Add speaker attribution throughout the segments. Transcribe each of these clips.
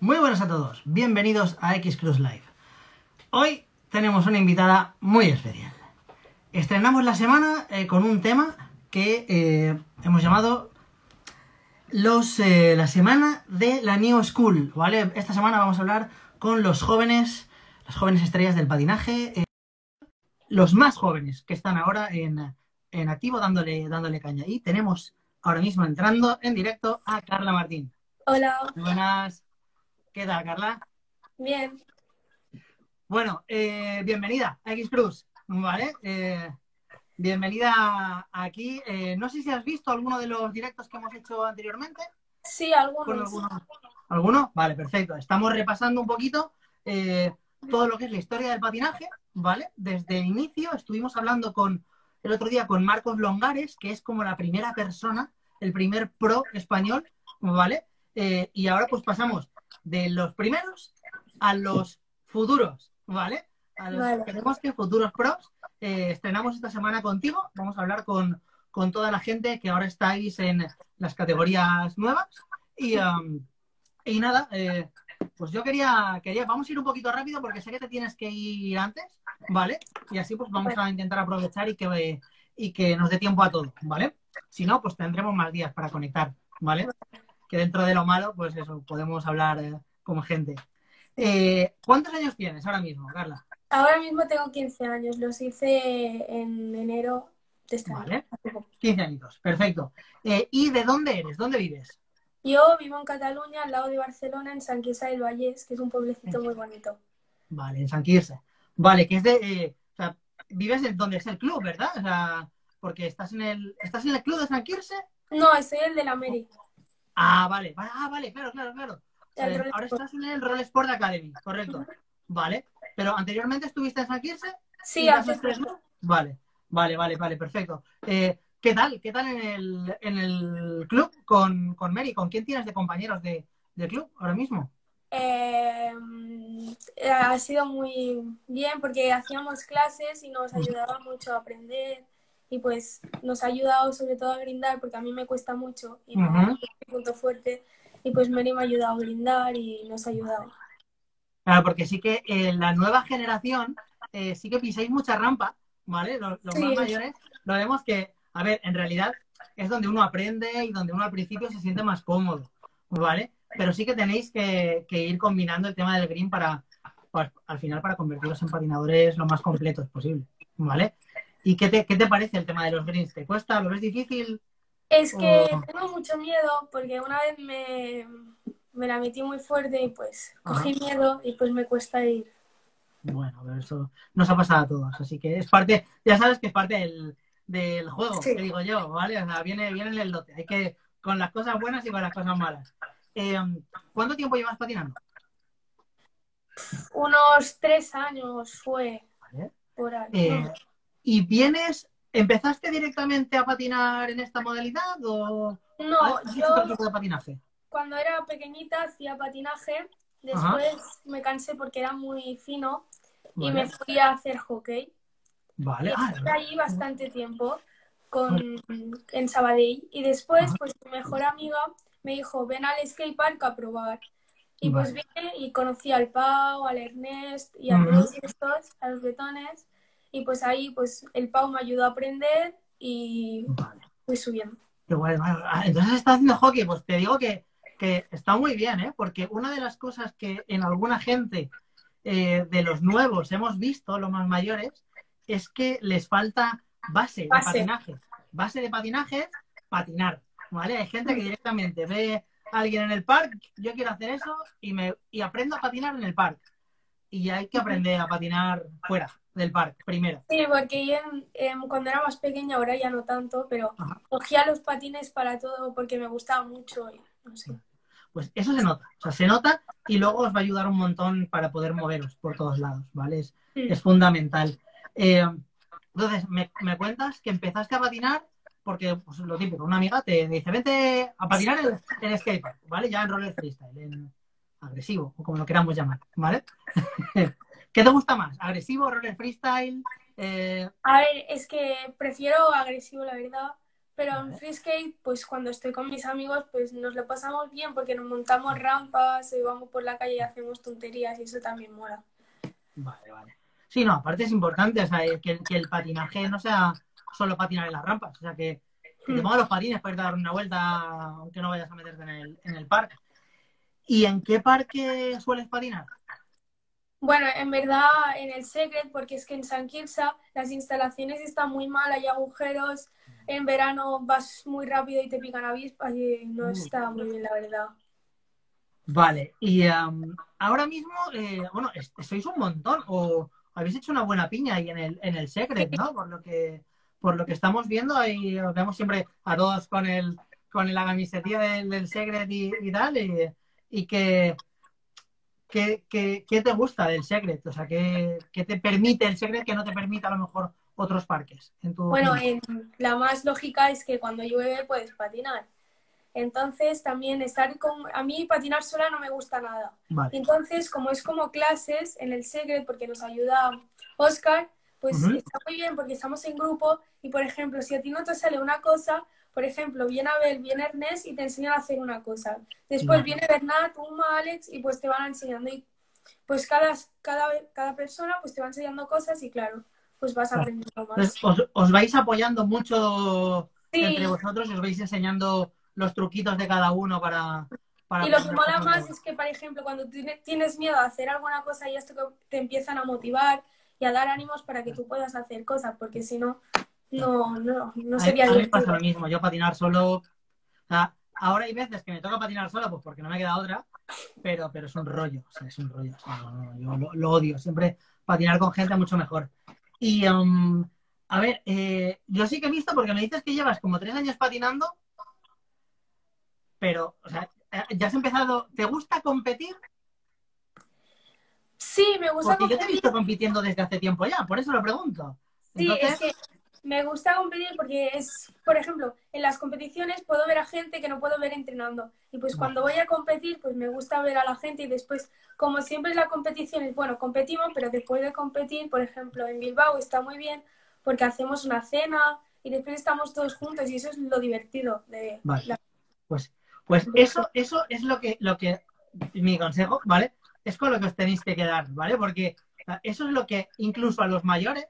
Speaker 1: Muy buenas a todos, bienvenidos a X Cruise Live. Hoy tenemos una invitada muy especial. Estrenamos la semana eh, con un tema que eh, hemos llamado los, eh, la semana de la New School, ¿vale? Esta semana vamos a hablar con los jóvenes, las jóvenes estrellas del patinaje, los más jóvenes que están ahora en, en activo dándole, dándole caña. Y tenemos ahora mismo entrando en directo a Carla Martín.
Speaker 2: Hola,
Speaker 1: Muy buenas. ¿Qué tal, Carla?
Speaker 2: bien.
Speaker 1: Bueno, eh, bienvenida a X Cruz, ¿vale? Eh, bienvenida aquí. Eh, no sé si has visto alguno de los directos que hemos hecho anteriormente.
Speaker 2: Sí,
Speaker 1: ¿Con
Speaker 2: algunos.
Speaker 1: alguno? ¿Alguno? Vale, perfecto. Estamos repasando un poquito todo lo que es la historia del patinaje, ¿vale? Desde el inicio estuvimos hablando con el otro día con Marcos Longares, que es como la primera persona, el primer pro español, ¿vale? Eh, y ahora pues pasamos de los primeros a los futuros, ¿vale? A los
Speaker 2: Vale.
Speaker 1: que futuros pros. Eh, estrenamos esta semana contigo. Vamos a hablar con, con toda la gente que ahora estáis en las categorías nuevas. Y, um, y nada, eh, pues yo quería, quería, vamos a ir un poquito rápido porque sé que te tienes que ir antes, ¿vale? Y así pues vamos a intentar aprovechar y que, y que nos dé tiempo a todo, ¿vale? Si no, pues tendremos más días para conectar, ¿vale? Que dentro de lo malo, pues eso, podemos hablar eh, como gente. Eh, ¿Cuántos años tienes ahora mismo, Carla?
Speaker 2: Ahora mismo tengo 15 años, los hice en enero de este año.
Speaker 1: Vale.
Speaker 2: poco.
Speaker 1: 15 añitos, perfecto. Eh, ¿Y de dónde eres? ¿Dónde vives?
Speaker 2: Yo vivo en Cataluña, al lado de Barcelona, en Sant Quirze del Vallès, que es un pueblecito muy bonito.
Speaker 1: Vale, en San Quirze. Vale, que es de. eh, o sea, vives en donde es el club, ¿verdad? O sea, porque estás en el. ¿Estás en el club de San Quirze?
Speaker 2: No, soy el de la Meri.
Speaker 1: Ah, vale, vale, ah, vale, claro, claro, claro. Ahora estás en el Roll Sport Academy, correcto. Vale. Pero anteriormente estuviste en San Quirze.
Speaker 2: Sí,
Speaker 1: ¿Y vas
Speaker 2: hace
Speaker 1: tres, no? Vale, vale, vale, vale, perfecto. Eh, ¿Qué tal? ¿Qué tal en el, en el club con, con Mary? ¿Con quién tienes de compañeros de, del club ahora mismo?
Speaker 2: Eh, ha sido muy bien porque hacíamos clases y nos ayudaba mucho a aprender y pues nos ha ayudado sobre todo a grindar porque a mí me cuesta mucho y no
Speaker 1: Ujú.
Speaker 2: es mi punto fuerte y pues Mary me ha ayudado a grindar y nos ha ayudado.
Speaker 1: Claro, porque sí que en la nueva generación eh, sí que pisáis mucha rampa, ¿vale? Los, los
Speaker 2: Sí.
Speaker 1: más mayores lo vemos que, a ver, en realidad es donde uno aprende y donde uno al principio se siente más cómodo, ¿vale? Pero sí que tenéis que, que ir combinando el tema del green para, pues, al final, para convertiros en patinadores lo más completos posible, ¿vale? ¿Y qué te, qué te parece el tema de los greens? ¿Te cuesta? ¿Lo ves difícil?
Speaker 2: Es que tengo mucho miedo porque una vez me, me la metí muy fuerte y pues cogí miedo y pues me cuesta ir.
Speaker 1: Bueno, pero eso nos ha pasado a todos, así que es parte, ya sabes que es parte del, del juego,
Speaker 2: Sí.
Speaker 1: que digo yo, ¿vale? O sea, viene, viene en el dote, hay que, con las cosas buenas y con las cosas malas. Eh, ¿Cuánto tiempo llevas patinando?
Speaker 2: Unos tres años fue
Speaker 1: Vale.
Speaker 2: por ahí.
Speaker 1: Eh, ¿Y vienes, empezaste directamente a patinar en esta modalidad o
Speaker 2: No, yo
Speaker 1: de patinaje?
Speaker 2: cuando era pequeñita hacía patinaje, después me cansé porque era muy fino y
Speaker 1: Vale,
Speaker 2: me fui a hacer hockey.
Speaker 1: vale.
Speaker 2: Y
Speaker 1: Ah,
Speaker 2: estuve allí bastante tiempo con, en Sabadell. Y después,
Speaker 1: Ajá.
Speaker 2: pues mi mejor amiga me dijo, ven al skatepark a probar. Y pues vine y conocí al Pau, al Ernest y a todos estos, a los bretones. Y pues ahí, pues el Pau me ayudó a aprender y
Speaker 1: vale.
Speaker 2: fui subiendo.
Speaker 1: Qué guay, vale. Ah, Entonces estás haciendo hockey, pues te digo que, que está muy bien, ¿eh? Porque una de las cosas que en alguna gente eh, de los nuevos hemos visto, los más mayores, es que les falta base de patinaje. Base de patinaje, patinar, ¿vale? Hay gente que directamente ve a alguien en el parque, yo quiero hacer eso y, me, y aprendo a patinar en el parque. Y hay que aprender a patinar fuera del parque primero.
Speaker 2: Sí, porque yo cuando era más pequeña, ahora ya no tanto, pero
Speaker 1: Ajá.
Speaker 2: cogía los patines para todo porque me gustaba mucho y no sé.
Speaker 1: Pues eso se nota, o sea, se nota y luego os va a ayudar un montón para poder moveros por todos lados, ¿vale? Es, es fundamental. Eh, entonces, me, me cuentas que empezaste a patinar porque, pues lo típico, una amiga te dice, vente a patinar en, en skatepark, ¿vale? Ya en roller freestyle, en agresivo, o como lo queramos llamar, ¿vale? ¿Qué te gusta más? ¿Agresivo, roller freestyle? Eh,
Speaker 2: A ver, es que prefiero agresivo, la verdad, pero en free skate, pues cuando estoy con mis amigos, pues nos lo pasamos bien porque nos montamos rampas y vamos por la calle y hacemos tonterías y eso también mola.
Speaker 1: Vale, vale. Sí, no, aparte es importante, o sea, que, que el patinaje no sea solo patinar en las rampas, o sea, que, que te pongas los patines para ir a dar una vuelta, aunque no vayas a meterte en el, en el parque. ¿Y en qué parque sueles patinar?
Speaker 2: Bueno, en verdad en el Secret, porque es que en San Quirze las instalaciones están muy mal, hay agujeros, en verano vas muy rápido y te pican avispas y no
Speaker 1: Mm.
Speaker 2: está muy bien, la verdad.
Speaker 1: Vale, y em, ahora mismo, eh, bueno, sois un montón, o habéis hecho una buena piña ahí en el, en el Secret, ¿no? Por lo que, por lo que estamos viendo, ahí os vemos siempre a todos con el, con la camiseta del, del Secret y, y tal, y, y que, que, que- ¿qué te gusta del Secret? O sea, ¿qué, qué te permite el Secret que no te permite a lo mejor otros parques? En tu
Speaker 2: Bueno, en- la más lógica es que cuando llueve puedes patinar. Entonces también estar con... A mí patinar sola no me gusta nada.
Speaker 1: Vale,
Speaker 2: Entonces, como es como clases en el Secret, porque nos ayuda Oscar, pues está muy bien porque estamos en grupo y, por ejemplo, si a ti no te sale una cosa, por ejemplo, viene Abel, viene Ernest y te enseñan a hacer una cosa. Después
Speaker 1: Vale.
Speaker 2: viene Bernat, Uma, Alex y pues te van enseñando. Y pues cada, cada, cada persona pues te va enseñando cosas y claro, pues vas aprendiendo más.
Speaker 1: Entonces, os, os vais apoyando mucho
Speaker 2: Sí.
Speaker 1: entre vosotros y os vais enseñando los truquitos de cada uno para... para
Speaker 2: Y lo que mola más es que, por ejemplo, cuando tiene- tienes miedo a hacer alguna cosa y esto que te empiezan a motivar y a dar ánimos para que tú puedas hacer cosas, porque si no, no, no, no sería
Speaker 1: a mí me pasa
Speaker 2: divertido.
Speaker 1: lo mismo, yo patinar solo... o sea, ahora hay veces que me toca patinar solo pues porque no me queda otra, pero, pero es un rollo, o sea, es un rollo. o sea, no, no, yo lo, lo odio, siempre patinar con gente mucho mejor. Y, um, a ver, eh, yo sí que he visto, porque me dices que llevas como tres años patinando, pero, o sea, eh, ya has empezado, ¿te gusta competir?
Speaker 2: Sí, me gusta
Speaker 1: Porque yo te he
Speaker 2: competir.
Speaker 1: visto compitiendo desde hace tiempo ya, por eso lo pregunto.
Speaker 2: Sí,
Speaker 1: Entonces,
Speaker 2: es que me gusta competir porque es, por ejemplo, en las competiciones puedo ver a gente que no puedo ver entrenando. Y pues cuando voy a competir, pues me gusta ver a la gente y después, como siempre la competición es, bueno, competimos, pero después de competir, por ejemplo, en Bilbao está muy bien porque hacemos una cena y después estamos todos juntos y eso es lo divertido de
Speaker 1: Vale.
Speaker 2: la-
Speaker 1: Pues, pues eso, eso es lo que, lo que, mi consejo, ¿vale? Es con lo que os tenéis que quedar, ¿vale? Porque eso es lo que incluso a los mayores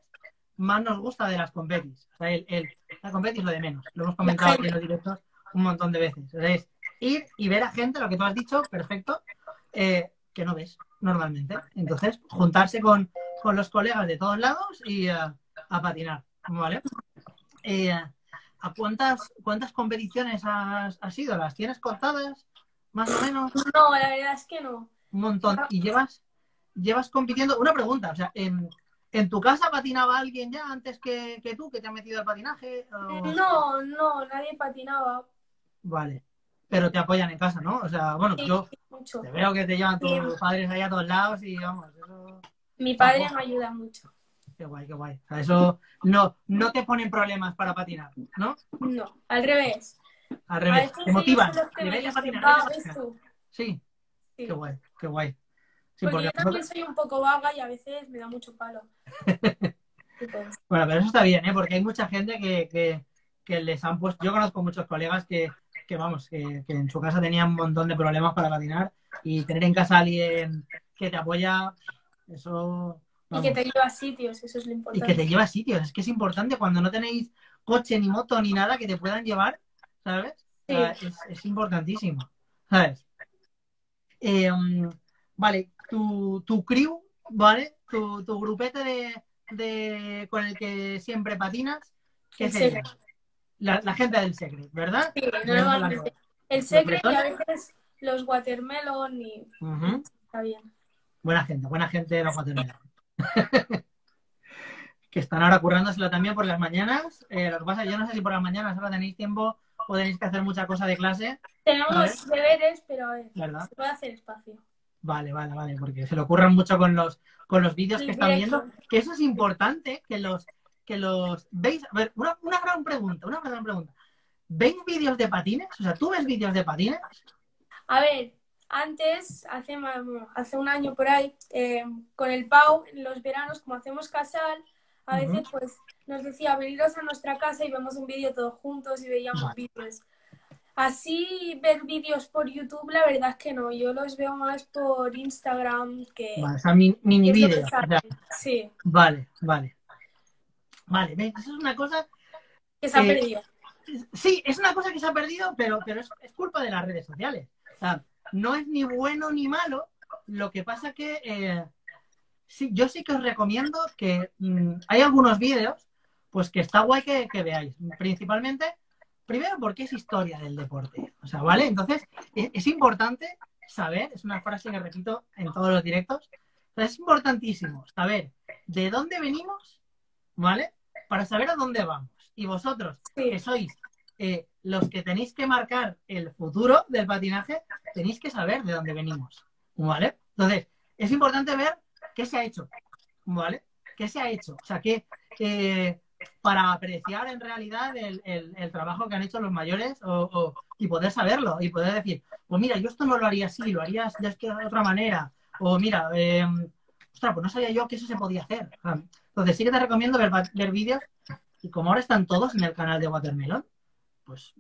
Speaker 1: más nos gusta de las competis. O sea, el, el- la competi es lo de menos. Lo hemos comentado aquí en los directos un montón de veces. O sea, es ir y ver a gente, lo que tú has dicho, perfecto, eh, que no ves normalmente. Entonces, juntarse con, con los colegas de todos lados y eh, a patinar, ¿vale? Eh, ¿A cuántas, cuántas competiciones has, has ido? ¿Las tienes contadas? Más o menos,
Speaker 2: No, la verdad es que no.
Speaker 1: un montón. ¿Y llevas, llevas compitiendo? Una pregunta, o sea, ¿en, en tu casa patinaba alguien ya antes que, que tú, que te ha metido al patinaje? O-
Speaker 2: No, no, nadie patinaba.
Speaker 1: Vale. Pero te apoyan en casa, ¿no? O sea, bueno,
Speaker 2: Sí,
Speaker 1: yo
Speaker 2: mucho.
Speaker 1: te veo que te llevan tus
Speaker 2: Sí.
Speaker 1: padres ahí a todos lados y vamos, eso...
Speaker 2: Mi padre me ayuda mucho.
Speaker 1: Qué guay, qué guay. O sea, eso no, no te ponen problemas para patinar, ¿no?
Speaker 2: No, al revés.
Speaker 1: Al
Speaker 2: A
Speaker 1: revés, te motivan. Deberías
Speaker 2: dicen,
Speaker 1: patinar. Sí,
Speaker 2: Sí.
Speaker 1: qué guay, qué guay. Sí,
Speaker 2: porque
Speaker 1: porque
Speaker 2: yo también soy un poco vaga y a veces me da mucho palo. Y
Speaker 1: Bueno, pero eso está bien, ¿eh? Porque hay mucha gente que, que, que les han puesto... Yo conozco muchos colegas que, que vamos, que, que en su casa tenían un montón de problemas para patinar y tener en casa a alguien que te apoya, eso...
Speaker 2: y que te lleva a sitios, eso es lo
Speaker 1: Y
Speaker 2: importante.
Speaker 1: que te lleva a sitios. Es que es importante cuando no tenéis coche, ni moto, ni nada que te puedan llevar, ¿sabes? O sea, es, es importantísimo, ¿sabes? Eh, um, vale, tu, tu crew, ¿vale? Tu, tu grupete de, de- con el que siempre patinas, ¿qué
Speaker 2: El
Speaker 1: sería? La, la gente del Secret, ¿verdad?
Speaker 2: Sí, normalmente. El
Speaker 1: ¿Los
Speaker 2: secret y a veces los watermelon y está bien.
Speaker 1: Buena gente, buena gente de los Guatemala. que están ahora currándoselo también por las mañanas. Eh, lo que pasa, yo no sé si por las mañanas ahora tenéis tiempo o tenéis que hacer mucha cosa de clase.
Speaker 2: Tenemos deberes, pero a ver,
Speaker 1: ¿Verdad?
Speaker 2: se puede hacer espacio.
Speaker 1: Vale, vale, vale, porque se lo ocurran mucho con los, con los vídeos que están viendo. Que eso es importante, que los, que los veis. A ver, una, una gran pregunta, una gran pregunta. ¿Veis vídeos de patines? O sea, ¿tú ves vídeos de patines?
Speaker 2: A ver, antes, hace, hace un año por ahí, eh, con el Pau, en los veranos, como hacemos casal, a veces pues nos decía veniros a nuestra casa y vemos un vídeo todos juntos y veíamos
Speaker 1: Vale.
Speaker 2: vídeos. Así ver vídeos por YouTube, la verdad es que no, yo los veo más por Instagram que,
Speaker 1: Vale, o sea, mi- mini vídeos. sea,
Speaker 2: Sí,
Speaker 1: vale, vale. Vale, eso es una cosa.
Speaker 2: que se ha perdido.
Speaker 1: Sí, es una cosa que se ha perdido, pero, pero es, es culpa de las redes sociales. O sea, no es ni bueno ni malo. Lo que pasa que eh, sí, yo sí que os recomiendo que mm, hay algunos vídeos, pues que está guay que, que veáis. Principalmente, primero porque es historia del deporte. O sea, ¿vale? Entonces, es, es importante saber, es una frase que repito en todos los directos, es importantísimo saber de dónde venimos, ¿vale? Para saber a dónde vamos. Y vosotros,
Speaker 2: Sí.
Speaker 1: que sois eh, los que tenéis que marcar el futuro del patinaje, tenéis que saber de dónde venimos, ¿vale? Entonces, es importante ver qué se ha hecho, ¿vale? ¿Qué se ha hecho? O sea, que eh, para apreciar en realidad el, el- trabajo que han hecho los mayores o- y poder saberlo y poder decir, pues mira, yo esto no lo haría así, lo haría de otra manera. O mira, eh, ostras, pues no sabía yo que eso se podía hacer. Sea, Entonces sí que te recomiendo ver, ver vídeos y como ahora están todos en el canal de Watermelon, pues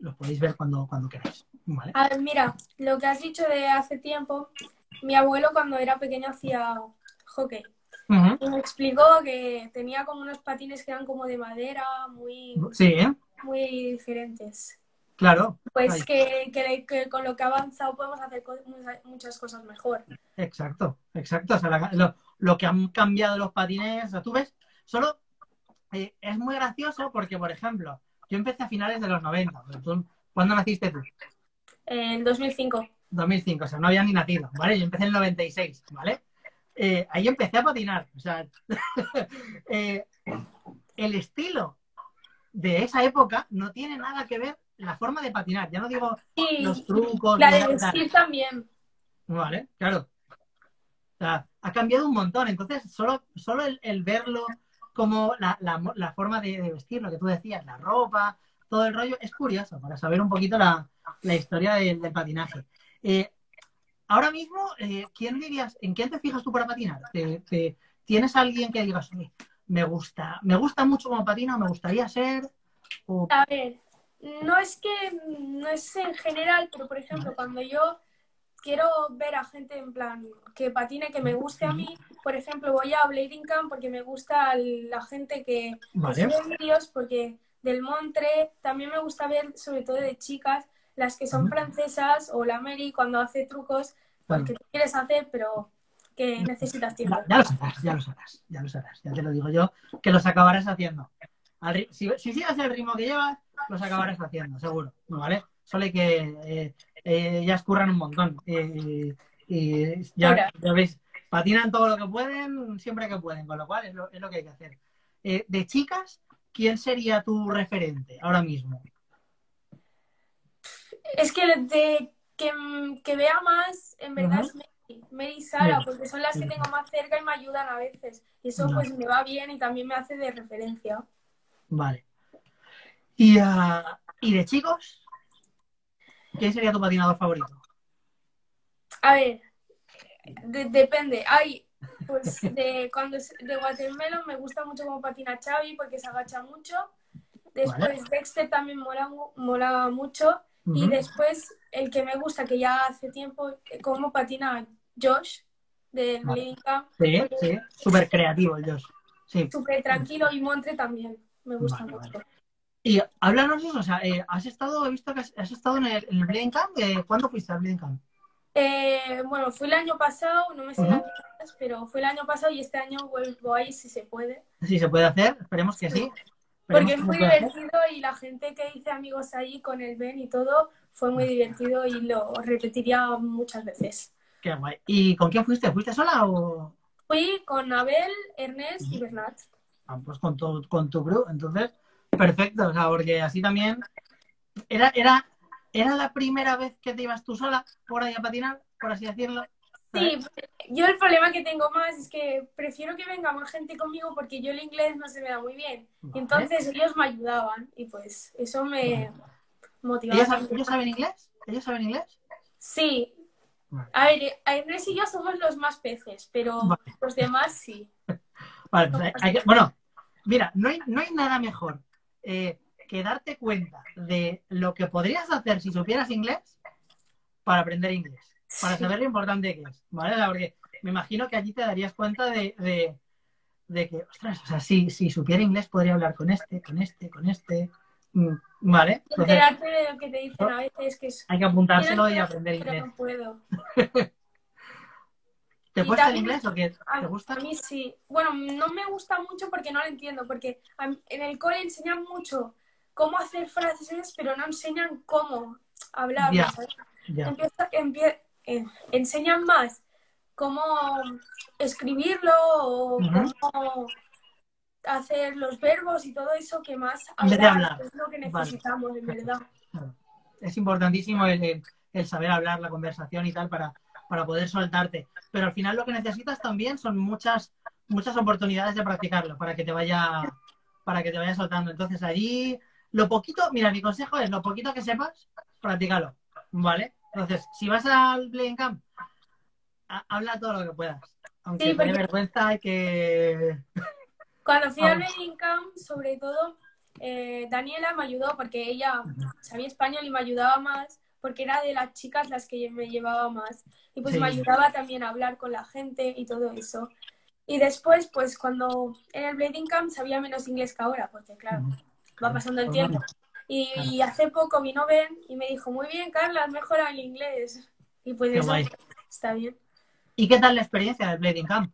Speaker 1: los podéis ver cuando, cuando queráis. ¿vale?
Speaker 2: Mira, lo que has dicho de hace tiempo, mi abuelo cuando era pequeño hacía hockey Y me explicó que tenía como unos patines que eran como de madera, muy,
Speaker 1: Sí, ¿eh?
Speaker 2: muy diferentes.
Speaker 1: claro.
Speaker 2: Pues que, que- que con lo que ha avanzado podemos hacer co- muchas- cosas mejor.
Speaker 1: Exacto, exacto. O sea, la- lo, lo que han cambiado los patines, tú ves, solo eh, es muy gracioso porque, por ejemplo, yo empecé a finales de los 90. pero tú- ¿Cuándo naciste tú?
Speaker 2: En 2005.
Speaker 1: 2005, o sea, no había ni nacido, ¿vale? Yo empecé en el 96, ¿vale? Eh, ahí empecé a patinar, o sea, eh, el estilo de esa época no tiene nada que ver la forma de patinar, ya no digo los trucos,
Speaker 2: la de vestir también.
Speaker 1: ¿vale? Claro. O sea, ha cambiado un montón, entonces solo, solo el, el verlo como la, la, la forma de, de vestir, lo que tú decías, la ropa, todo el rollo, es curioso para saber un poquito la, la historia del, del patinaje. Eh, ahora mismo, eh, ¿quién dirías, en quién te fijas tú para patinar? ¿Te, te- tienes a alguien que digas, "Oye, me gusta, me gusta mucho como patina, me gustaría ser? O,
Speaker 2: A ver, no es que no es en general, pero por ejemplo, cuando yo quiero ver a gente en plan que patine, que me guste a mí, por ejemplo, voy a Blading Camp porque me gusta la gente que que
Speaker 1: Vale.
Speaker 2: sube vídeos, porque del Montre también me gusta ver, sobre todo de chicas, las que son francesas o la Mary cuando hace trucos, porque tú quieres hacer, pero que necesitas tiempo.
Speaker 1: Ya, ya lo sabrás, ya lo sabrás, ya lo sabrás, ya te lo digo yo, que los acabarás haciendo. Al si, si sigues el ritmo que llevas, los acabarás haciendo, seguro, ¿vale? Solo hay que eh, eh, ya escurran un montón. eh, y ya, ya veis, patinan todo lo que pueden, siempre que pueden, con lo cual es lo, es lo que hay que hacer. Eh, de chicas, ¿quién sería tu referente ahora mismo?
Speaker 2: Es que de que, que vea más, en verdad es Mary, Mary y Sara, porque son las que tengo más cerca y me ayudan a veces. Y eso pues me va bien y también me hace de referencia.
Speaker 1: Vale. Y, ah, ¿y de chicos? ¿Quién sería tu patinador favorito?
Speaker 2: A ver, de- depende. Hay, pues de cuando es de Watermelon me gusta mucho como patina Xavi porque se agacha mucho. Después
Speaker 1: Vale.
Speaker 2: Dexter también mola, mola mucho. Y después el que me gusta, que ya hace tiempo, como patina Josh del
Speaker 1: Vale.
Speaker 2: Camp.
Speaker 1: Sí, sí, súper creativo el Josh. Sí.
Speaker 2: súper tranquilo y Montre también me gusta
Speaker 1: Vale,
Speaker 2: mucho.
Speaker 1: vale. Y háblanos de eso, o sea, eh, has estado, he visto que has, has estado en el, en el Bleeding Camp, eh, ¿cuándo fuiste al Bleeding Camp?
Speaker 2: Eh, bueno, fue el año pasado, no me sé
Speaker 1: Ujú.
Speaker 2: las fechas, pero fue el año pasado y este año vuelvo ahí si se puede.
Speaker 1: Si se puede hacer, esperemos que sí.
Speaker 2: Porque es muy divertido y la gente que hice amigos ahí con el Ben y todo fue muy divertido y lo repetiría muchas veces.
Speaker 1: Qué guay. ¿Y con quién fuiste? ¿Fuiste sola o...?
Speaker 2: Fui con Abel, Ernest y. Bernat.
Speaker 1: Ah, pues con tu, con tu crew, entonces, perfecto, o sea, porque así también... ¿Era, era, ¿Era la primera vez que te ibas tú sola por ahí a patinar, por así decirlo?
Speaker 2: Sí, yo el problema que tengo más es que prefiero que venga más gente conmigo porque yo el inglés no se me da muy bien.
Speaker 1: Vale.
Speaker 2: Entonces ellos me ayudaban y pues eso me motivaba.
Speaker 1: ¿Ellos, saben-
Speaker 2: también.
Speaker 1: ellos saben inglés? ¿Ellos saben inglés?
Speaker 2: Sí.
Speaker 1: Vale.
Speaker 2: A ver, Ernest y yo somos los más peces, pero los demás sí.
Speaker 1: Vale, pues hay- hay que- bueno, mira, no hay, no hay nada mejor eh, que darte cuenta de lo que podrías hacer si supieras inglés para aprender inglés, para saber lo importante que es, ¿vale? Porque me imagino que allí te darías cuenta de, de, de que, ostras, o sea, si, si supiera inglés podría hablar con este, con este, con este, mm, ¿vale? Entonces
Speaker 2: Enterarte de lo que te dicen a veces que es...
Speaker 1: hay que apuntárselo y aprender
Speaker 2: pero
Speaker 1: inglés.
Speaker 2: no puedo.
Speaker 1: ¿Te
Speaker 2: Y
Speaker 1: cuesta el inglés o qué? ¿Te gusta?
Speaker 2: a mí sí. Bueno, no me gusta mucho porque no lo entiendo, porque en el cole enseñan mucho cómo hacer frases, pero no enseñan cómo hablar. Empieza- empie- eh, enseñan más cómo escribirlo o cómo hacer los verbos y todo eso que más
Speaker 1: hablar.
Speaker 2: que es lo que
Speaker 1: Vale.
Speaker 2: necesitamos, en verdad.
Speaker 1: Es importantísimo el, el- el saber hablar, la conversación y tal para, para poder soltarte. Pero al final lo que necesitas también son muchas, muchas oportunidades de practicarlo para que te vaya, para que te vaya soltando. Entonces allí, lo poquito, mira, mi consejo es lo poquito que sepas, practícalo. ¿Vale? Entonces, si vas al Playing Camp, ha- habla todo lo que puedas. Aunque
Speaker 2: Sí,
Speaker 1: te dé
Speaker 2: porque-
Speaker 1: vergüenza que.
Speaker 2: Cuando fui al. Beijing Camp, sobre todo, eh, Daniela me ayudó porque ella sabía español y me ayudaba más, porque era de las chicas las que me llevaba más. Y pues
Speaker 1: Sí.
Speaker 2: me ayudaba también a hablar con la gente y todo eso. Y después, pues cuando en el Blading Camp sabía menos inglés que ahora, porque claro, va pasando el
Speaker 1: Pues
Speaker 2: tiempo. Y,
Speaker 1: Claro.
Speaker 2: y hace poco vino Ben y me dijo, muy bien, Carla, has mejorado el inglés. Y pues
Speaker 1: Qué
Speaker 2: eso
Speaker 1: guay.
Speaker 2: está bien.
Speaker 1: ¿Y qué tal la experiencia del Blading Camp?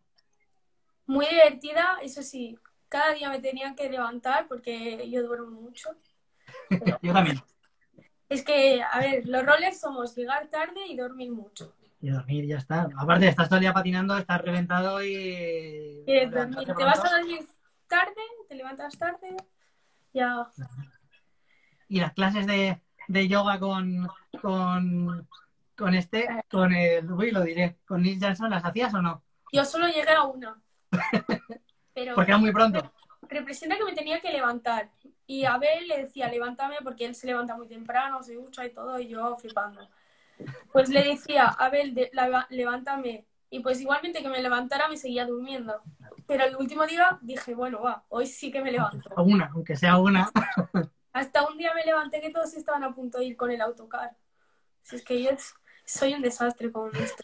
Speaker 2: Muy divertida, eso sí, cada día me tenían que levantar porque yo duermo mucho.
Speaker 1: Yo también.
Speaker 2: Es que, a ver, los roles somos llegar tarde y dormir mucho.
Speaker 1: Y dormir, ya está. Aparte, estás todo el día patinando, estás reventado y.
Speaker 2: Dormir. Te vas a dormir tarde, te levantas tarde, ya.
Speaker 1: Y las clases de, de yoga con, con, con este, con el. Uy, lo diré. Con Neil Johnson, ¿las hacías o no?
Speaker 2: Yo solo llegué a una. Pero
Speaker 1: Porque era muy pronto.
Speaker 2: representa que me tenía que levantar. Y a Abel le decía, levántame, porque él se levanta muy temprano, se ducha y todo, y yo flipando. Pues le decía, Abel, de- la- levántame. Y pues igualmente que me levantara me seguía durmiendo. Pero el último día dije, bueno, va, hoy sí que me levanto.
Speaker 1: O una, aunque sea una.
Speaker 2: Hasta un día me levanté que todos estaban a punto de ir con el autocar. Si es que yo soy un desastre con esto.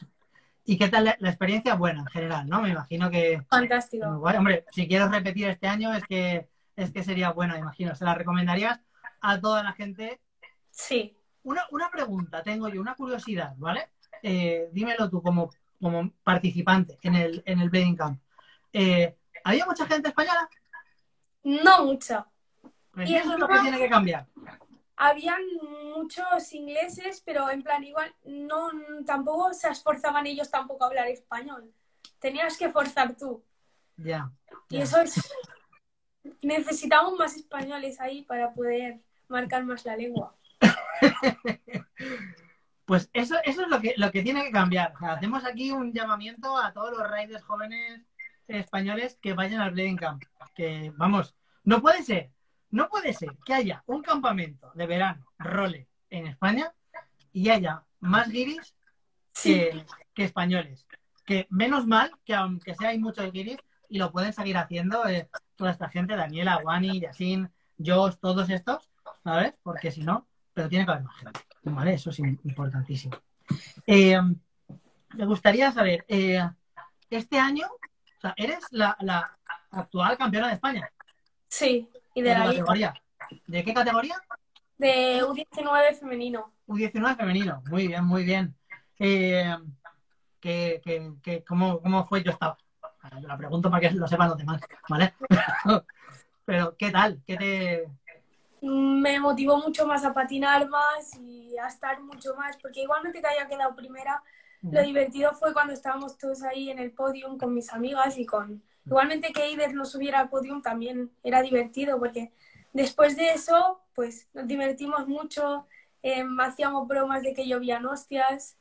Speaker 1: ¿Y qué tal la, la experiencia? Buena, en general, ¿no? Me imagino que.
Speaker 2: Fantástico.
Speaker 1: Hombre, si quieres repetir este año, es que, es que sería bueno, imagino. ¿Se la recomendarías a toda la gente
Speaker 2: Sí.
Speaker 1: Una, una pregunta, tengo yo, una curiosidad, ¿vale? Eh, dímelo tú como, como participante en el, en el Blading Camp. Eh, ¿Había mucha gente española?
Speaker 2: No mucha.
Speaker 1: Pues
Speaker 2: Y
Speaker 1: eso es lo que tiene que cambiar.
Speaker 2: Habían muchos ingleses, pero en plan igual no tampoco se esforzaban ellos tampoco a hablar español. Tenías que forzar tú.
Speaker 1: Ya.
Speaker 2: Y eso es necesitamos más españoles ahí para poder marcar más la lengua.
Speaker 1: Pues eso, eso es lo que, lo que tiene que cambiar. O sea, hacemos aquí un llamamiento a todos los raiders jóvenes españoles que vayan al Blading Camp. Que, vamos, no puede ser, no puede ser que haya un campamento de verano, role, en España y haya más guiris que, que españoles. Que menos mal que aunque sea hay muchos guiris y lo pueden seguir haciendo eh, toda esta gente, Daniela, Wani, Yasin, Josh, todos estos, ¿sabes? Porque si no, pero tiene que haber más gente. ¿Vale? Eso es importantísimo. Eh, me gustaría saber, eh, este año, o sea, eres la, la actual campeona de España
Speaker 2: Sí, y
Speaker 1: de
Speaker 2: de
Speaker 1: tu
Speaker 2: la liga.
Speaker 1: categoría. ¿De qué categoría?
Speaker 2: De U19 femenino.
Speaker 1: U19 femenino. Muy bien, muy bien. Eh, que, que, que- ¿cómo, ¿Cómo fue? Yo estaba. La pregunto para que lo sepan los demás, ¿vale? Pero, ¿qué tal? ¿Qué te,
Speaker 2: me motivó mucho más a patinar más y a estar mucho más, porque igualmente que haya quedado primera, lo divertido fue cuando estábamos todos ahí en el podium con mis amigas y con... Igualmente que Eider no subiera al podium también era divertido, porque después de eso, pues nos divertimos mucho, em, hacíamos bromas de que llovían hostias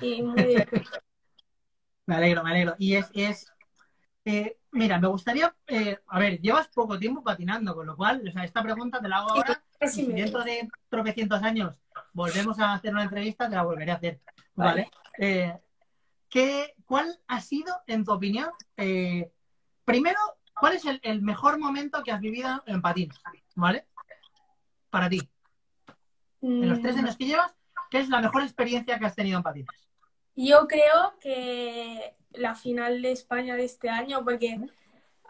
Speaker 2: y muy divertido.
Speaker 1: Me alegro, me alegro. Y es, es eh, mira, me gustaría, eh, a ver, llevas poco tiempo patinando, con lo cual, o sea, esta pregunta te la hago ahora. Dentro de tropecientos años volvemos a hacer una entrevista, te la volveré a hacer. ¿Vale? Eh, ¿qué, ¿Cuál ha sido, en tu opinión, eh, primero, ¿cuál es el, mejor momento que has vivido en patines? ¿Vale? Para ti. En los tres años que llevas, ¿qué es la mejor experiencia que has tenido en patines?
Speaker 2: Yo creo que la final de España de este año, porque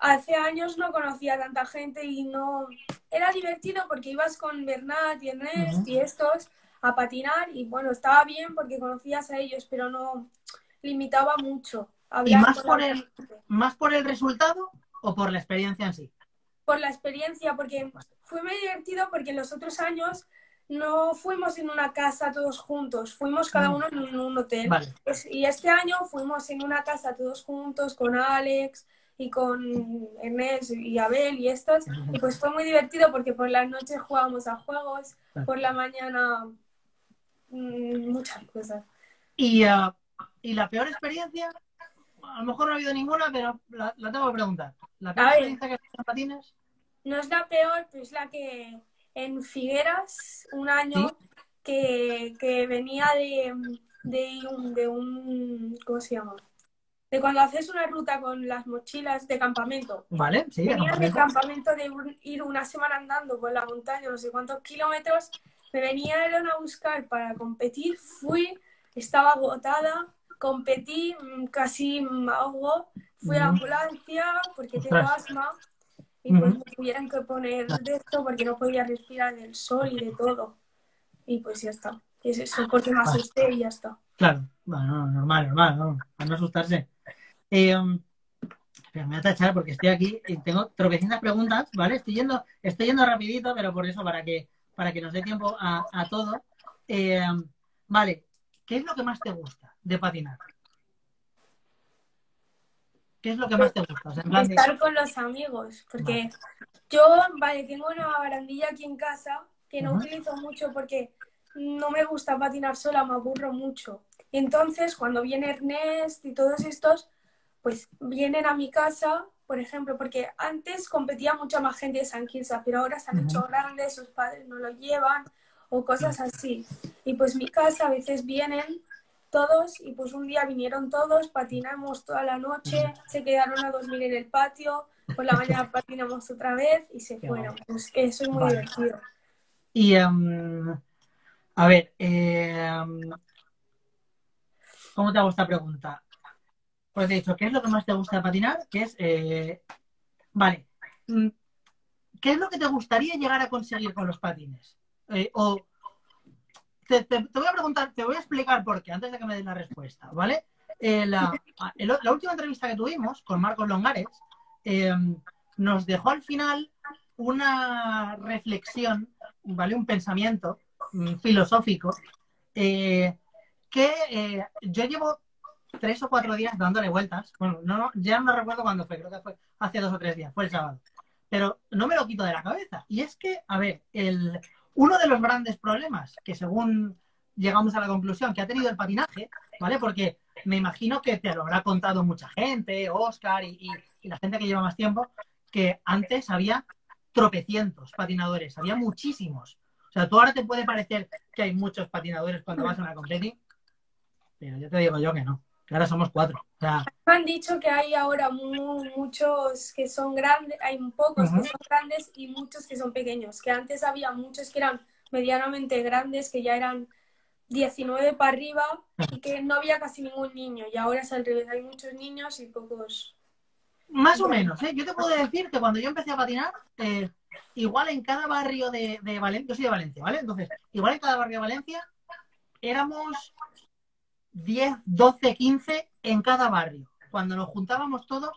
Speaker 2: hace años no conocía a tanta gente y no... Era divertido porque ibas con Bernat y Ernest y estos a patinar y bueno, estaba bien porque conocías a ellos, pero no limitaba mucho.
Speaker 1: ¿Y más por, el, más por el resultado o por la experiencia en sí?
Speaker 2: Por la experiencia, porque fue muy divertido porque en los otros años no fuimos en una casa todos juntos, fuimos cada mm. uno en un hotel. Y este año fuimos en una casa todos juntos con Alex y con Ernest y Abel y estos. Y pues fue muy divertido porque por las noches jugábamos a juegos, por la mañana mm, muchas cosas.
Speaker 1: ¿Y, ah, ¿Y la peor experiencia? A lo mejor no ha habido ninguna, pero la, tengo que preguntar. ¿La peor experiencia que has tenido en patines?
Speaker 2: No es la peor, pero es la que en Figueras un año que, venía de, un, de un, ¿cómo se llama? De cuando haces una ruta con las mochilas de campamento.
Speaker 1: Vale, sí.
Speaker 2: Venía de campamento de ir una semana andando por la montaña, no sé cuántos kilómetros. Me venían a buscar para competir. Fui, estaba agotada, competí, mm, casi me ahogo. Fui a la ambulancia porque tengo asma y pues me tuvieran que poner de esto porque no podía respirar del sol y de todo. Y pues ya está. Es eso, porque me asusté y ya está.
Speaker 1: Claro, bueno, normal, normal, no, no asustarse. Eh, um, me voy a tachar porque estoy aquí y tengo tropecientas preguntas, ¿vale? Estoy yendo, estoy yendo rapidito, pero por eso, para que, para que nos dé tiempo a, a todo. Eh, um, vale, ¿qué es lo que más te gusta de patinar? ¿Qué es lo que más te gusta?
Speaker 2: Estar con los amigos, porque yo, vale, tengo una barandilla aquí en casa que no utilizo mucho porque no me gusta patinar sola, me aburro mucho. Entonces, cuando viene Ernest y todos estos, pues vienen a mi casa, por ejemplo, porque antes competía mucha más gente de San Quirza, pero ahora se han hecho grandes, sus padres no lo llevan o cosas así. Y pues mi casa a veces vienen todos y pues un día vinieron todos, patinamos toda la noche, se quedaron a dormir en el patio, por la mañana patinamos otra vez y se fueron. Pues que eso es muy divertido.
Speaker 1: Y em, a ver, em, ¿cómo te hago esta pregunta? Pues he dicho, ¿qué es lo que más te gusta de patinar? Que es, eh, vale, mm, ¿qué es lo que te gustaría llegar a conseguir con los patines? Eh, o te, voy a preguntar, te voy a explicar por qué, antes de que me des la respuesta, ¿vale? Eh, la, última entrevista que tuvimos con Marcos Longares em, nos dejó al final una reflexión, ¿vale? Un pensamiento mm, filosófico eh, que eh, yo llevo tres o cuatro días dándole vueltas. Bueno, no, ya no recuerdo cuándo fue, creo que fue hace dos o tres días, fue el sábado. Pero no me lo quito de la cabeza. Y es que, a ver, el, uno de los grandes problemas que según llegamos a la conclusión que ha tenido el patinaje, ¿vale? Porque me imagino que te lo habrá contado mucha gente, Oscar y, la gente que lleva más tiempo, que antes había tropecientos patinadores, había muchísimos. O sea, tú ahora te puede parecer que hay muchos patinadores cuando vas a una competi, pero yo te digo yo que no ahora somos cuatro.
Speaker 2: Han dicho que hay ahora muchos que son grandes, hay pocos que son grandes y muchos que son pequeños, que antes había muchos que eran medianamente grandes, que ya eran 19 para arriba y que no había casi ningún niño y ahora es al revés, hay muchos niños y pocos...
Speaker 1: Más o menos, ¿eh? Yo te puedo decir que cuando yo empecé a patinar, eh, igual en cada barrio de, de Valencia, yo soy de Valencia, ¿vale? Entonces, igual en cada barrio de Valencia éramos 10, 12, 15 en cada barrio. Cuando nos juntábamos todos,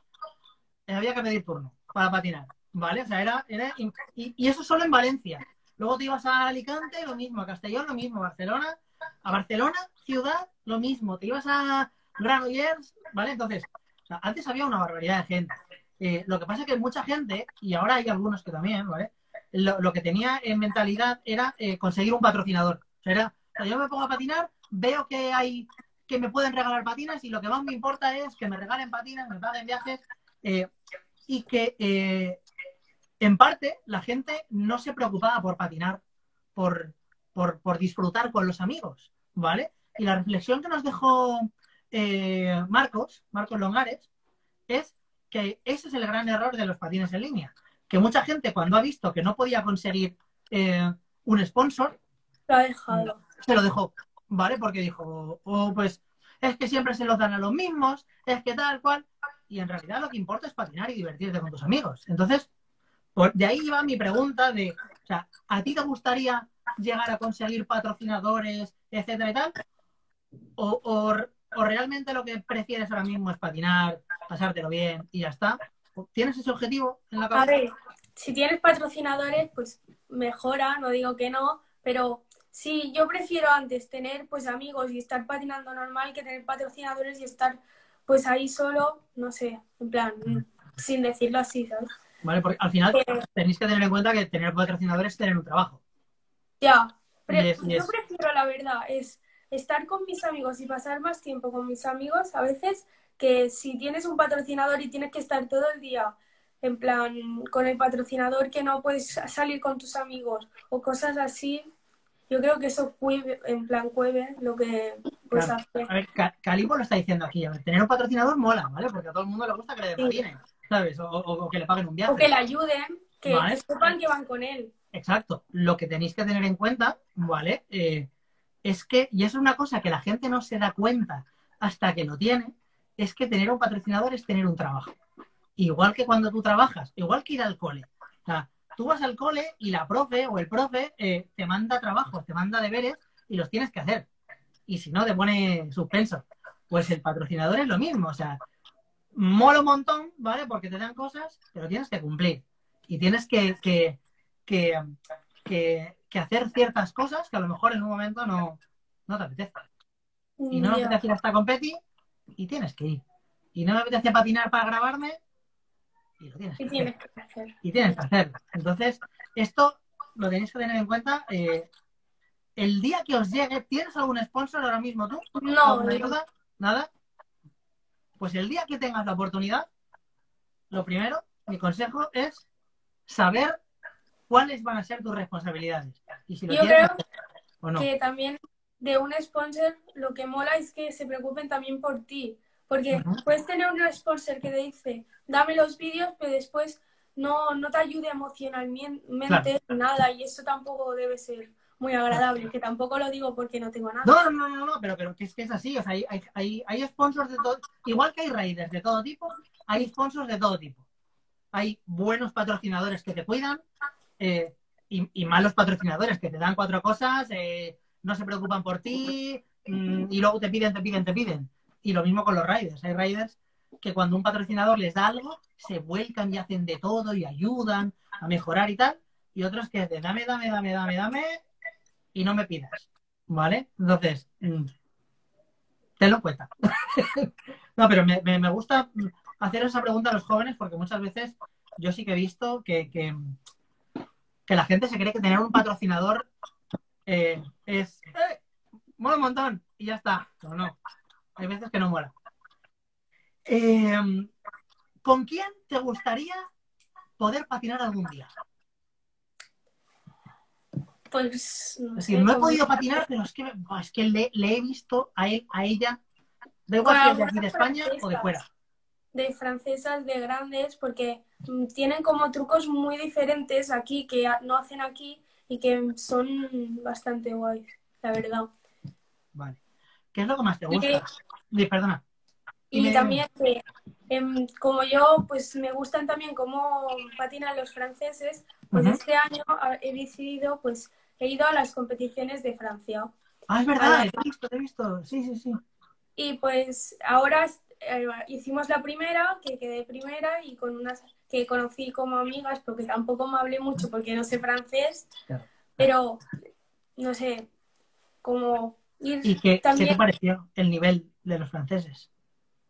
Speaker 1: eh, había que pedir turno para patinar, ¿vale? O sea, era, era y, eso solo en Valencia. Luego te ibas a Alicante, lo mismo, a Castellón, lo mismo, Barcelona, a Barcelona, ciudad, lo mismo, te ibas a Granollers, ¿vale? Entonces, antes había una barbaridad de gente. Eh, lo que pasa es que mucha gente, y ahora hay algunos que también, ¿vale? Lo, que tenía en mentalidad era eh, conseguir un patrocinador. O sea, era, yo me pongo a patinar, veo que hay que me pueden regalar patinas y lo que más me importa es que me regalen patinas, me paguen viajes eh, y que eh, en parte la gente no se preocupaba por patinar, por, por, disfrutar con los amigos, ¿vale? Y la reflexión que nos dejó eh, Marcos, Marcos Longares, es que ese es el gran error de los patines en línea. Que mucha gente, cuando ha visto que no podía conseguir un sponsor,
Speaker 2: Lo ha dejado.
Speaker 1: se lo dejó, ¿vale? Porque dijo, oh, pues es que siempre se los dan a los mismos, es que tal cual. Y en realidad lo que importa es patinar y divertirte con tus amigos. Entonces, por- de ahí va mi pregunta de, o sea, ¿a ti te gustaría llegar a conseguir patrocinadores, etcétera y tal? ¿O, o, o realmente lo que prefieres ahora mismo es patinar, pasártelo bien y ya está? ¿Tienes ese objetivo en la
Speaker 2: A
Speaker 1: cabeza?
Speaker 2: ver, si tienes patrocinadores, pues mejora, no digo que no, pero sí, yo prefiero antes tener pues amigos y estar patinando normal que tener patrocinadores y estar pues ahí solo, no sé, en plan, sin decirlo así, ¿sabes?
Speaker 1: ¿Vale? Porque al final
Speaker 2: Eh,
Speaker 1: tenéis que tener en cuenta que tener patrocinadores es tener un trabajo.
Speaker 2: Ya,
Speaker 1: Yes, yes.
Speaker 2: yo prefiero la verdad, es estar con mis amigos y pasar más tiempo con mis amigos a veces que si tienes un patrocinador y tienes que estar todo el día en plan con el patrocinador que no puedes salir con tus amigos o cosas así, yo creo que eso cueve, en plan cueve lo que puedes
Speaker 1: Claro.
Speaker 2: hacer.
Speaker 1: A ver, Ca- Calipo lo está diciendo aquí. A ver, tener un patrocinador mola, ¿vale? Porque a todo el mundo le gusta que le
Speaker 2: Sí.
Speaker 1: patinen, ¿sabes? O, o- o que le paguen un viaje.
Speaker 2: O que le ayuden, que,
Speaker 1: Vale.
Speaker 2: que sepan que van con él.
Speaker 1: Exacto. Lo que tenéis que tener en cuenta, ¿vale? Eh, es que, y es una cosa que la gente no se da cuenta hasta que lo tiene, es que tener un patrocinador es tener un trabajo. Igual que cuando tú trabajas, igual que ir al cole. O sea, tú vas al cole y la profe o el profe eh, te manda trabajos, te manda deberes y los tienes que hacer. Y si no, te pone suspenso. Pues el patrocinador es lo mismo. O sea, mola un montón, ¿vale? Porque te dan cosas, pero tienes que cumplir. Y tienes que, que, que, que- que hacer ciertas cosas que a lo mejor en un momento no, no te apetece. Y no me apetece ir hasta competi y tienes que ir. Y no me apetece patinar para grabarme y lo tienes que
Speaker 2: ¿Qué
Speaker 1: hacer.
Speaker 2: tienes que hacer?
Speaker 1: Y tienes que hacerlo. Entonces, esto lo tenéis que tener en cuenta. eh, el día que os llegue, ¿tienes algún sponsor ahora mismo tú?
Speaker 2: No,
Speaker 1: ¿Alguna
Speaker 2: yo-
Speaker 1: ayuda? ¿Nada? Pues el día que tengas la oportunidad, lo primero, mi consejo es saber cuáles van a ser tus responsabilidades. Y si lo
Speaker 2: Yo
Speaker 1: tienes
Speaker 2: creo
Speaker 1: o no.
Speaker 2: que también de un sponsor lo que mola es que se preocupen también por ti. Porque puedes tener un sponsor que te dice, dame los vídeos, pero después no, no te ayude emocionalmente nada. Y eso tampoco debe ser muy agradable. Que tampoco lo digo porque no tengo nada.
Speaker 1: No, no, no, no, pero, pero que es que es así. O sea, hay, hay, hay, hay sponsors de todo. Igual que hay raiders de todo tipo, hay sponsors de todo tipo. Hay buenos patrocinadores que te cuidan eh, y, y malos patrocinadores que te dan cuatro cosas, eh, no se preocupan por ti mm, y luego te piden, te piden, te piden. Y lo mismo con los riders. Hay riders que cuando un patrocinador les da algo, se vuelcan y hacen de todo y ayudan a mejorar y tal. Y otros que de dame, dame, dame, dame, dame y no me pidas. ¿Vale? Entonces, mm, tenlo en cuenta. no, pero me, me- gusta hacer esa pregunta a los jóvenes porque muchas veces yo sí que he visto que, que, que la gente se cree que tener un patrocinador eh, es ¡eh! mola un montón y ya está. Pero no, hay veces que no mola. Eh, ¿Con quién te gustaría poder patinar algún día?
Speaker 2: Pues no sé,
Speaker 1: no he podido patinar, pero es que, es que le, le he visto a él, a ella, da igual
Speaker 2: Con
Speaker 1: si es de aquí de España o de fuera.
Speaker 2: de francesas, de grandes, porque mm, tienen como trucos muy diferentes aquí que no hacen aquí y que son bastante guays, la verdad.
Speaker 1: Vale. ¿Qué es lo que más te gusta? Perdona.
Speaker 2: Y también, que, em, como yo, pues me gustan también cómo patinan los franceses, pues este año he decidido, pues he ido a las competiciones de Francia.
Speaker 1: Ah, es verdad, he visto, te he visto. Sí, sí, sí.
Speaker 2: Y pues ahora eh, hicimos la primera, que quedé primera y con unas que conocí como amigas, porque tampoco me hablé mucho porque no sé francés,
Speaker 1: Claro.
Speaker 2: pero no sé, como ir
Speaker 1: ¿Y qué, qué te
Speaker 2: también
Speaker 1: pareció el nivel de los franceses?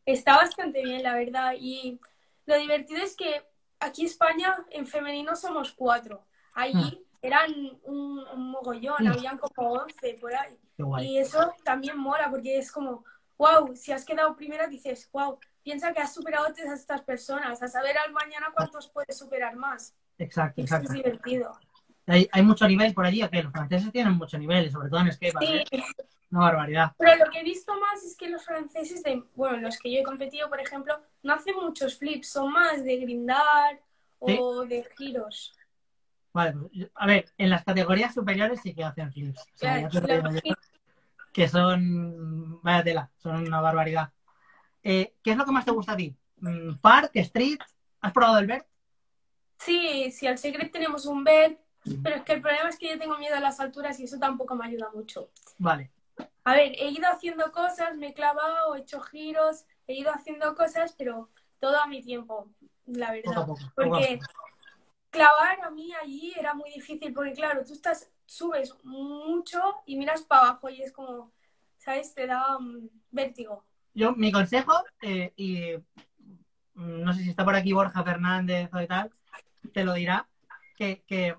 Speaker 2: está bastante bien, la verdad. Y lo divertido es que aquí en España en femenino somos cuatro. Allí eran un, un mogollón,
Speaker 1: Mm.
Speaker 2: habían como once por ahí. Y eso también mola porque es como, wow, si has quedado primera dices, wow, piensa que has superado a todas estas personas, a saber al mañana cuántos puedes superar más.
Speaker 1: Exacto,
Speaker 2: eso es
Speaker 1: exacto.
Speaker 2: divertido.
Speaker 1: Hay, hay mucho nivel por allí, que los franceses tienen mucho nivel, sobre todo en skate,
Speaker 2: Sí,
Speaker 1: ¿vale? una barbaridad.
Speaker 2: Pero lo que he visto más es que los franceses, de, bueno, los que yo he competido, por ejemplo, no hacen muchos flips, son más de grindar o de giros.
Speaker 1: Vale, pues, a ver, en las categorías superiores sí que hacen flips. O sea,
Speaker 2: Claro,
Speaker 1: yo que son, vaya tela, son una barbaridad. Eh, ¿Qué es lo que más te gusta a ti? Mm, ¿Park, street? ¿Has probado el vert?
Speaker 2: Sí, sí, al Secret tenemos un bed, pero es que el problema es que yo tengo miedo a las alturas y eso tampoco me ayuda mucho.
Speaker 1: Vale,
Speaker 2: A ver, he ido haciendo cosas, me he clavado, he hecho giros, he ido haciendo cosas, pero todo a mi tiempo, la verdad.
Speaker 1: poco. poco a
Speaker 2: Porque
Speaker 1: poco.
Speaker 2: clavar a mí allí era muy difícil, porque claro, tú estás, subes mucho y miras para abajo y es como, ¿sabes? Te da vértigo.
Speaker 1: Yo, mi consejo, eh, y no sé si está por aquí Borja Fernández o tal, te lo dirá, que, que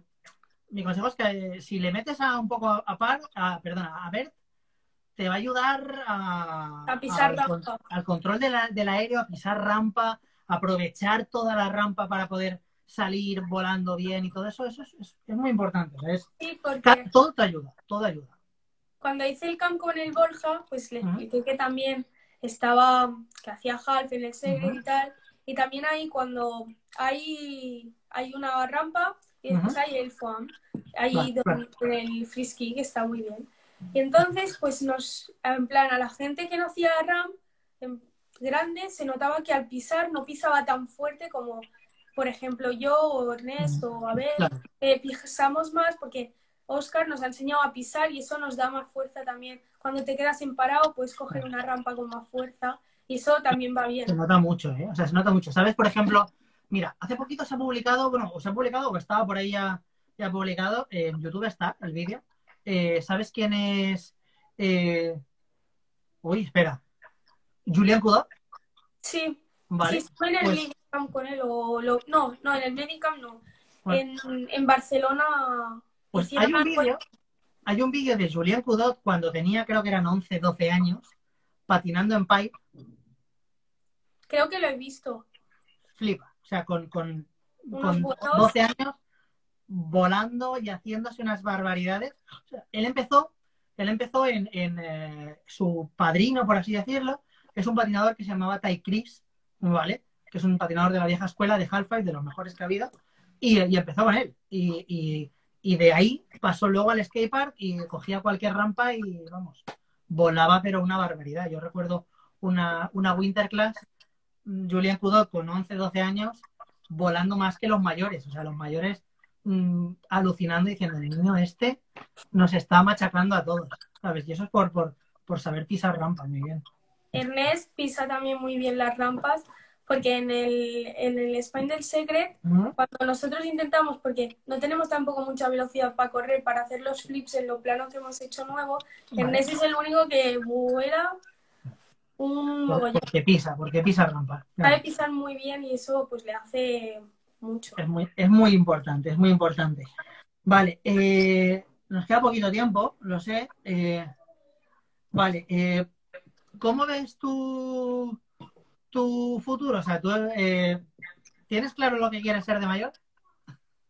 Speaker 1: mi consejo es que eh, si le metes a un poco a, par, a, perdona, a Bert, te va a ayudar a,
Speaker 2: A pisar
Speaker 1: al, con-
Speaker 2: rampa.
Speaker 1: al control de la- del aéreo, a pisar rampa, aprovechar toda la rampa para poder salir volando bien y todo eso, eso es, es- es muy importante. o sea, es-
Speaker 2: Sí, porque
Speaker 1: todo te ayuda, todo ayuda.
Speaker 2: cuando hice el camp con el Borja, pues le expliqué que también estaba, que hacía half en el Segre
Speaker 1: Ujú.
Speaker 2: y tal. Y también ahí cuando hay, hay una rampa y después
Speaker 1: Ujú.
Speaker 2: hay el foam, donde- en el frisky, que está muy bien. Y entonces, pues nos, en plan, a la gente que no hacía RAM en grande, se notaba que al pisar no pisaba tan fuerte como, por ejemplo, yo o Ernesto o Abel,
Speaker 1: Claro.
Speaker 2: eh, pisamos más porque Oscar nos ha enseñado a pisar y eso nos da más fuerza también. Cuando te quedas en parado, puedes coger una rampa con más fuerza y eso también va
Speaker 1: Se
Speaker 2: bien.
Speaker 1: nota mucho, ¿eh? O sea, se nota mucho. ¿Sabes? Por ejemplo, mira, hace poquito se ha publicado, bueno, o se ha publicado o estaba por ahí ya, ya publicado, eh, en YouTube está el vídeo. Eh, ¿Sabes quién es? Eh... Uy, espera. Julián Cudot,
Speaker 2: Sí,
Speaker 1: ¿vale?
Speaker 2: sí, estuve en el
Speaker 1: pues-
Speaker 2: Medicam con él o lo- no, no, en el Medicam no.
Speaker 1: Bueno.
Speaker 2: En, en Barcelona
Speaker 1: Pues hay un vídeo, hay un vídeo de Julián Cudot cuando tenía, creo que eran 11, 12 años, patinando en pipe,
Speaker 2: creo que lo he visto.
Speaker 1: flipa. O sea, con, con, con
Speaker 2: vuelos.
Speaker 1: 12 años volando y haciéndose unas barbaridades. Él empezó, él empezó en, en, eh, su padrino, por así decirlo, es un patinador que se llamaba Ty Chris, ¿vale? Que es un patinador de la vieja escuela de Half-Pipe, de los mejores que ha habido, y, y empezó con él. Y, y- de ahí pasó luego al skatepark y cogía cualquier rampa y, vamos, volaba, pero una barbaridad. Yo recuerdo una, una Winter Class, mm, Julian Cudot con 11, 12 años, volando más que los mayores. O sea, los mayores mm, alucinando diciendo, el niño este nos está machacando a todos, ¿sabes? Y eso es por, por, por saber pisar rampa, muy bien.
Speaker 2: Ernest pisa también muy bien las rampas porque en el, en el Spine del Secret. Cuando nosotros intentamos, porque no tenemos tampoco mucha velocidad para correr, para hacer los flips en lo plano que hemos hecho nuevo,
Speaker 1: Vale.
Speaker 2: Ernest es el único que vuela un mogollón.
Speaker 1: Porque pisa, porque pisa rampa. Claro.
Speaker 2: Sabe pisar muy bien y eso pues le hace mucho.
Speaker 1: Es muy, es muy importante, es muy importante. Vale, eh, nos queda poquito tiempo, lo sé. eh, vale, eh, ¿cómo ves tu, tu futuro? O sea, ¿tú eh, tienes claro lo que quieres ser de mayor?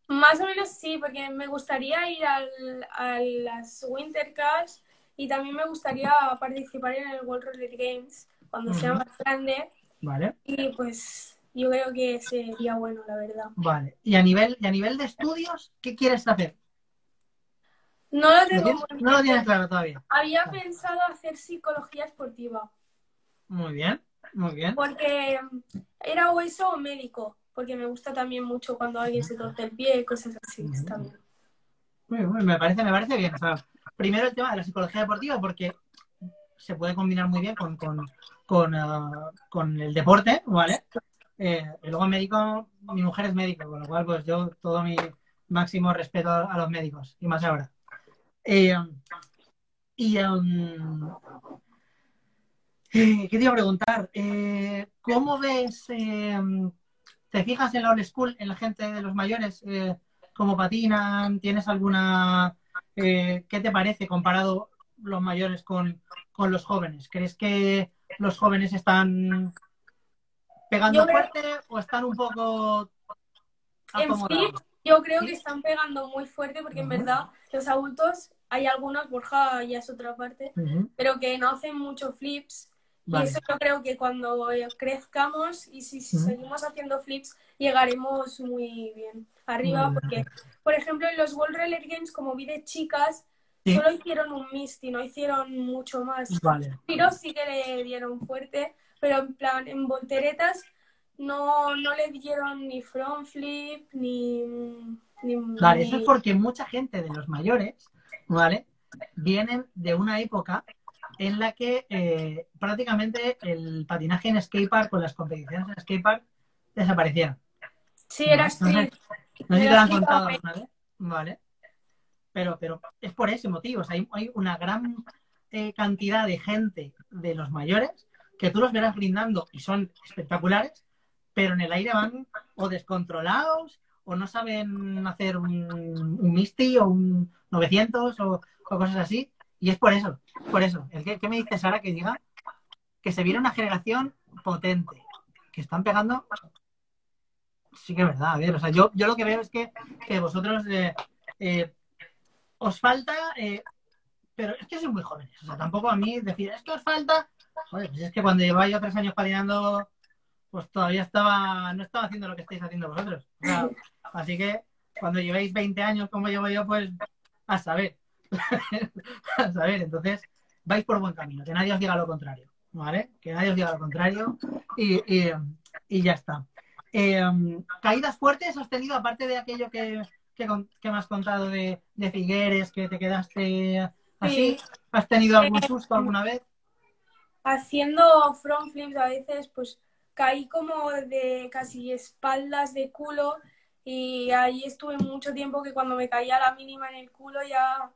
Speaker 2: Más o menos sí, porque me gustaría ir al, a las Winter Cars y también me gustaría participar en el World Roller Games cuando sea más grande
Speaker 1: Vale,
Speaker 2: y pues yo creo que sería bueno, la verdad.
Speaker 1: vale. Y a nivel, y a nivel de estudios, ¿qué quieres hacer?
Speaker 2: No lo
Speaker 1: ¿Lo
Speaker 2: tengo
Speaker 1: tienes-
Speaker 2: muy
Speaker 1: no lo tienes claro todavía.
Speaker 2: Había pensado hacer psicología esportiva,
Speaker 1: Muy bien, muy bien.
Speaker 2: porque era o eso o médico, porque me gusta también mucho cuando alguien se torce el pie y cosas así. Está bien.
Speaker 1: Muy bien, me parece, me parece bien. O sea, primero el tema de la psicología deportiva, porque se puede combinar muy bien con, con, con, ah, con el deporte, ¿vale? Eh, y luego médico, mi mujer es médico, con lo cual pues yo todo mi máximo respeto a, los médicos, y más ahora. Eh, y um, eh, ¿qué te iba a preguntar? ¿Cómo ves, eh, te fijas en la old school, en la gente de los mayores, eh, cómo patinan? ¿Tienes alguna, eh, qué te parece comparado los mayores con, con los jóvenes? ¿Crees que los jóvenes están pegando
Speaker 2: creo-
Speaker 1: fuerte o están un poco
Speaker 2: En flip, yo creo que están pegando muy fuerte porque en
Speaker 1: Ujú.
Speaker 2: verdad los adultos hay algunos, Borja ya es otra parte, pero que no hacen mucho flips. Y eso yo creo que cuando crezcamos y si, seguimos haciendo flips, llegaremos muy bien arriba. Porque, por ejemplo, en los World Roller Games, como vi de chicas, solo hicieron un Misty, no hicieron mucho más.
Speaker 1: Vale.
Speaker 2: Pero sí que le dieron fuerte, pero en plan, en volteretas no, no le dieron ni front flip, ni... ni
Speaker 1: vale, eso es porque mucha gente de los mayores, ¿vale? Vienen de una época en la que eh, prácticamente el patinaje en skatepark con las competiciones en skatepark desaparecieron.
Speaker 2: Sí, era street.
Speaker 1: No sé si te lo han contado alguna vez. Vale. Pero, pero es por ese motivo. hay, hay, una gran eh, cantidad de gente de los mayores que tú los verás brindando y son espectaculares, pero en el aire van o descontrolados o no saben hacer un, un Misty o un 900 o, cosas así. Y es por eso, por eso. El que, ¿Qué me dice Sara que diga que se viene una generación potente, que están pegando. Sí que es verdad, a o sea, yo, yo lo que veo es que, vosotros eh, eh, os falta, eh, pero es que sois muy jóvenes, o sea, tampoco a mí decir, es que os falta, joder, pues es que cuando lleváis yo tres años patinando, pues todavía estaba, no estaba haciendo lo que estáis haciendo vosotros. así que cuando llevéis 20 años como llevo yo, pues a saber. a saber, entonces vais por buen camino, que nadie os diga lo contrario, ¿vale? Que nadie os diga lo contrario y, ya está. Em, ¿Caídas fuertes has tenido, aparte de aquello que, me has contado de, Figueres, que te quedaste así? ¿Has tenido algún susto alguna vez?
Speaker 2: Haciendo front flips a veces, pues caí como de casi espaldas de culo y ahí estuve mucho tiempo que cuando me caía la mínima en el culo ya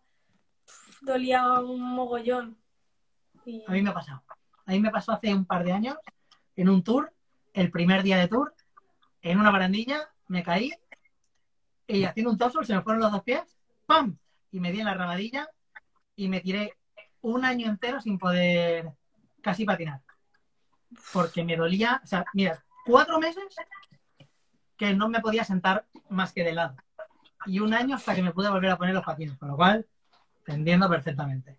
Speaker 2: dolía un mogollón.
Speaker 1: A mí me ha pasado. A mí me pasó hace un par de años en un tour, el primer día de tour, en una barandilla, me caí y haciendo un torso se me fueron los dos pies, ¡pam! Y me di en la rabadilla y me tiré un año entero sin poder casi patinar. Porque me dolía, o sea, mira, cuatro meses que no me podía sentar más que de lado. Y un año hasta que me pude volver a poner los patines, con lo cual te entiendo perfectamente.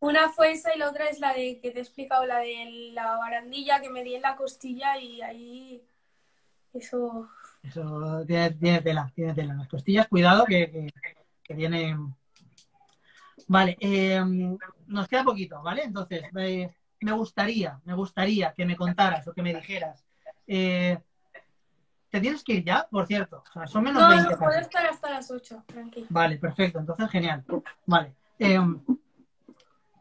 Speaker 2: Una fue esa y la otra es la de que te he explicado, la de la barandilla que me di en la costilla y ahí eso.
Speaker 1: Eso tiene, tela, tiene tela. Las costillas, cuidado que, que, vienen. Vale, eh, nos queda poquito, ¿vale? Entonces, eh, me gustaría, me gustaría que me contaras o que me dijeras eh, ¿Te tienes que ir ya, por cierto? O sea, son menos
Speaker 2: no,
Speaker 1: 20.
Speaker 2: No, puedo estar hasta las 8, tranquilo.
Speaker 1: Vale, perfecto. Entonces, genial. Vale. Em,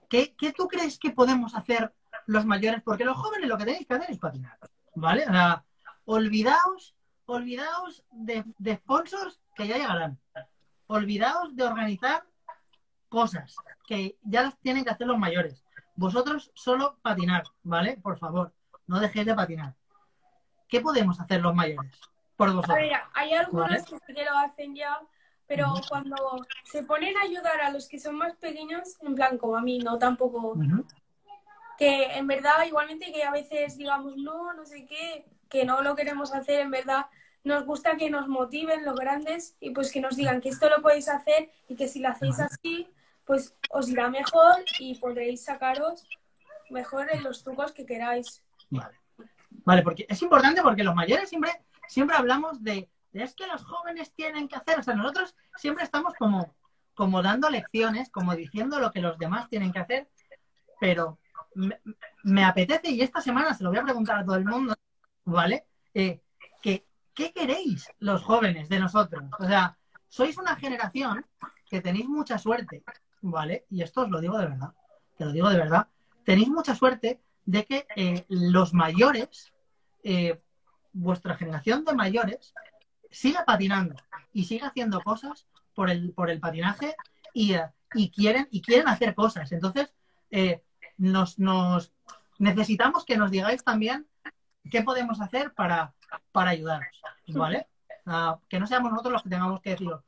Speaker 1: ¿qué, tú crees que podemos hacer los mayores? Porque los jóvenes lo que tenéis que hacer es patinar. ¿Vale? O sea, olvidaos, olvidaos de, de sponsors que ya llegarán. Olvidaos de organizar cosas que ya las tienen que hacer los mayores. Vosotros solo patinar, ¿vale? Por favor, no dejéis de patinar. ¿Qué podemos hacer los mayores por vosotros?
Speaker 2: hay algunos que sí que lo hacen ya, pero cuando se ponen a ayudar a los que son más pequeños, en plan como a mí, no tampoco. Que en verdad, igualmente que a veces digamos, no, no sé qué, que no lo queremos hacer, en verdad nos gusta que nos motiven los grandes y pues que nos digan que esto lo podéis hacer y que si lo hacéis así, pues os irá mejor y podréis sacaros mejor en los trucos que queráis.
Speaker 1: Vale. Vale, porque es importante porque los mayores siempre, siempre hablamos de, es que los jóvenes tienen que hacer, o sea, nosotros siempre estamos como, como dando lecciones, como diciendo lo que los demás tienen que hacer, pero me, apetece, y esta semana se lo voy a preguntar a todo el mundo, ¿vale? Eh, que, ¿Qué queréis los jóvenes de nosotros? O sea, sois una generación que tenéis mucha suerte, ¿vale? Y esto os lo digo de verdad, te lo digo de verdad, tenéis mucha suerte de que eh, los mayores, eh, vuestra generación de mayores, siga patinando y siga haciendo cosas por el, por el patinaje y, eh, y quieren, y quieren hacer cosas. Entonces, nos, nos, necesitamos que nos digáis también qué podemos hacer para, para ayudaros, ¿vale? que no seamos nosotros los que tengamos que decir, pues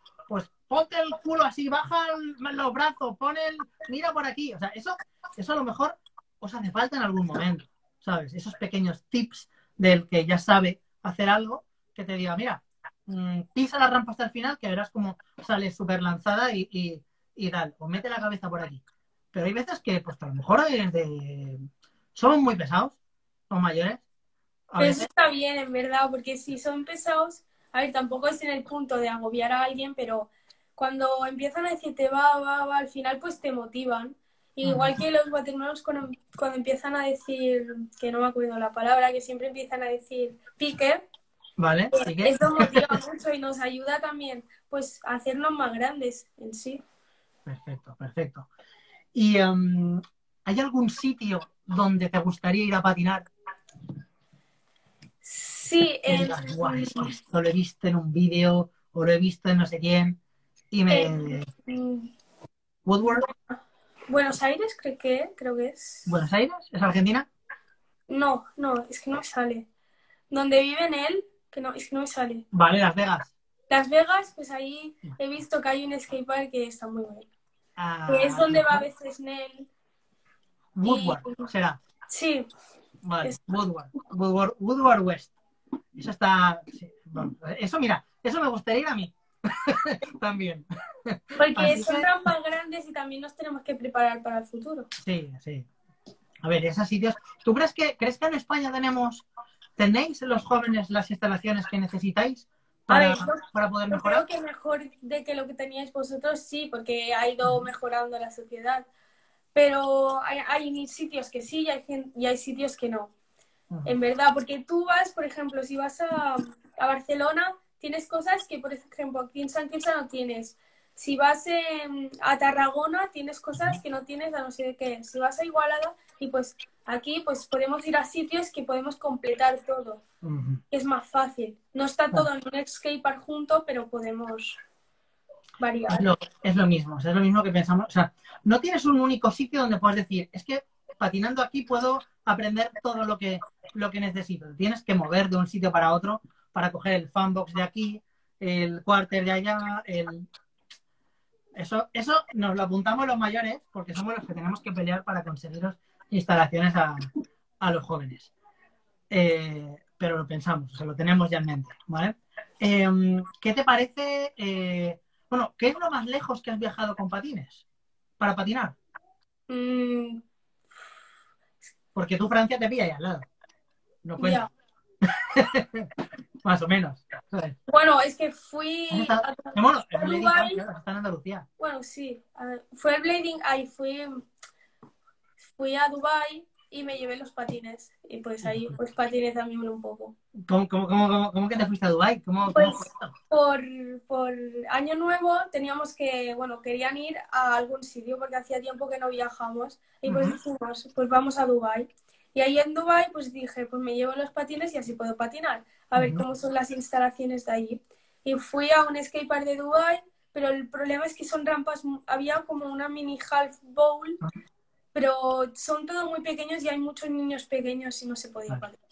Speaker 1: ponte el culo así, baja los brazos, pon el, mira por aquí. O sea, eso, eso a lo mejor os hace falta en algún momento, ¿sabes? Esos pequeños tips del que ya sabe hacer algo, que te diga, mira, mm, pisa la rampa hasta el final, que verás como sale súper lanzada y, y, y tal, o mete la cabeza por aquí. Pero hay veces que, pues a lo mejor de... somos muy pesados, somos mayores.
Speaker 2: Pero eso está bien, en verdad, porque si son pesados, a ver, tampoco es en el punto de agobiar a alguien, pero cuando empiezan a decirte va, va, va, al final pues te motivan. Igual que los guatemaltecos cuando, cuando empiezan a decir, que no me acuerdo la palabra, que siempre empiezan a decir pique,
Speaker 1: ¿vale? Así que,
Speaker 2: eso motiva mucho y nos ayuda también pues a hacernos más grandes en sí.
Speaker 1: perfecto, perfecto. ¿Y em, hay algún sitio donde te gustaría ir a patinar?
Speaker 2: Sí, en,
Speaker 1: digas, "Buah, es que esto lo he visto en un vídeo o lo he visto en no sé quién. Y me...
Speaker 2: en
Speaker 1: Woodward,
Speaker 2: Buenos Aires, creo que, creo que es.
Speaker 1: Buenos Aires, ¿es Argentina?
Speaker 2: No, no, es que no me sale. Donde vive en él, que no, es que no me sale.
Speaker 1: Vale, Las Vegas.
Speaker 2: Las Vegas, pues ahí he visto que hay un skatepark que está muy bueno.
Speaker 1: Ah,
Speaker 2: Que es donde va a veces Nel.
Speaker 1: Woodward, será.
Speaker 2: Sí,
Speaker 1: Vale,
Speaker 2: Es-
Speaker 1: Woodward, Woodward, Woodward West. Eso está. sí, bueno, eso, mira, eso me gustaría ir a mí. También.
Speaker 2: porque
Speaker 1: Así
Speaker 2: son
Speaker 1: que-
Speaker 2: rampas grandes y también nos tenemos que preparar para el futuro.
Speaker 1: Sí, sí. A ver, esos sitios. ¿Tú crees que, crees que en España tenemos. ¿Tenéis los jóvenes las instalaciones que necesitáis para,
Speaker 2: A ver, yo-
Speaker 1: para poder
Speaker 2: Yo
Speaker 1: mejorar?
Speaker 2: creo que mejor de que lo que teníais vosotros, sí, porque ha ido mejorando la sociedad. Pero hay, hay sitios que sí y hay, y hay sitios que no. En verdad, porque tú vas, por ejemplo, si vas a, a Barcelona, tienes cosas que, por ejemplo, aquí en San Quince no tienes. Si vas a Tarragona, tienes cosas que no tienes a no sé qué. Si vas a Igualada, y pues aquí pues podemos ir a sitios que podemos completar todo. Es más fácil. No está todo en un skatepark junto, pero podemos variar.
Speaker 1: Es lo, es lo mismo, o sea, es lo mismo que pensamos. O sea, no tienes un único sitio donde puedas decir, es que patinando aquí puedo aprender todo lo que, lo que necesito. Tienes que mover de un sitio para otro para coger el fanbox de aquí, el quarter de allá, el... Eso, eso nos lo apuntamos los mayores porque somos los que tenemos que pelear para conseguiros instalaciones a, a los jóvenes. Eh, pero lo pensamos, o sea, lo tenemos ya en mente, ¿vale? Eh, ¿Qué te parece? eh, bueno, ¿qué es lo más lejos que has viajado con patines? Para patinar.
Speaker 2: Mm,
Speaker 1: Porque tú Francia te pilla ahí al lado. No cuenta. Más o menos.
Speaker 2: Bueno, es que fui. A-
Speaker 1: Bueno, Blading claro, está en Andalucía.
Speaker 2: Bueno, sí. fue el Blading Eye, fui, fui a Dubai y me llevé los patines. Y pues ahí pues patiné también un poco.
Speaker 1: ¿Cómo, cómo, cómo, cómo, que te fuiste a Dubái? ¿Cómo,
Speaker 2: Pues-? Por, por año nuevo teníamos que, bueno, querían ir a algún sitio porque hacía tiempo que no viajamos. Y pues
Speaker 1: Ujú.
Speaker 2: dijimos, pues vamos a Dubai. Y ahí en Dubai pues dije, pues me llevo los patines y así puedo patinar. A ver cómo son las instalaciones de allí. Y fui a un skatepark de Dubai, pero el problema es que son rampas, había como una mini half bowl,
Speaker 1: Ah.
Speaker 2: pero son todos muy pequeños y hay muchos niños pequeños y no se podía
Speaker 1: Vale.
Speaker 2: patinar.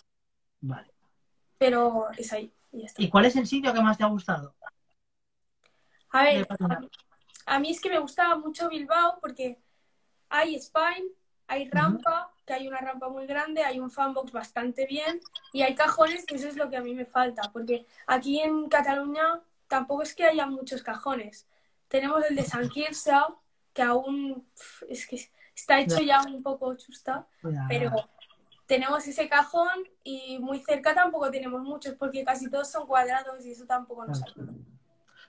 Speaker 1: Vale.
Speaker 2: Pero es ahí, y ya está.
Speaker 1: ¿Y cuál es el sitio que más te ha gustado?
Speaker 2: A ver, a mí es que me gustaba mucho Bilbao porque hay spine, hay rampa, que hay una rampa muy grande, hay un fanbox bastante bien y hay cajones, que eso es lo que a mí me falta, porque aquí en Cataluña tampoco es que haya muchos cajones. Tenemos el de San Quirze, que aún es que está hecho ya un poco chusta, pero tenemos ese cajón y muy cerca tampoco tenemos muchos, porque casi todos son cuadrados y eso tampoco nos ayuda.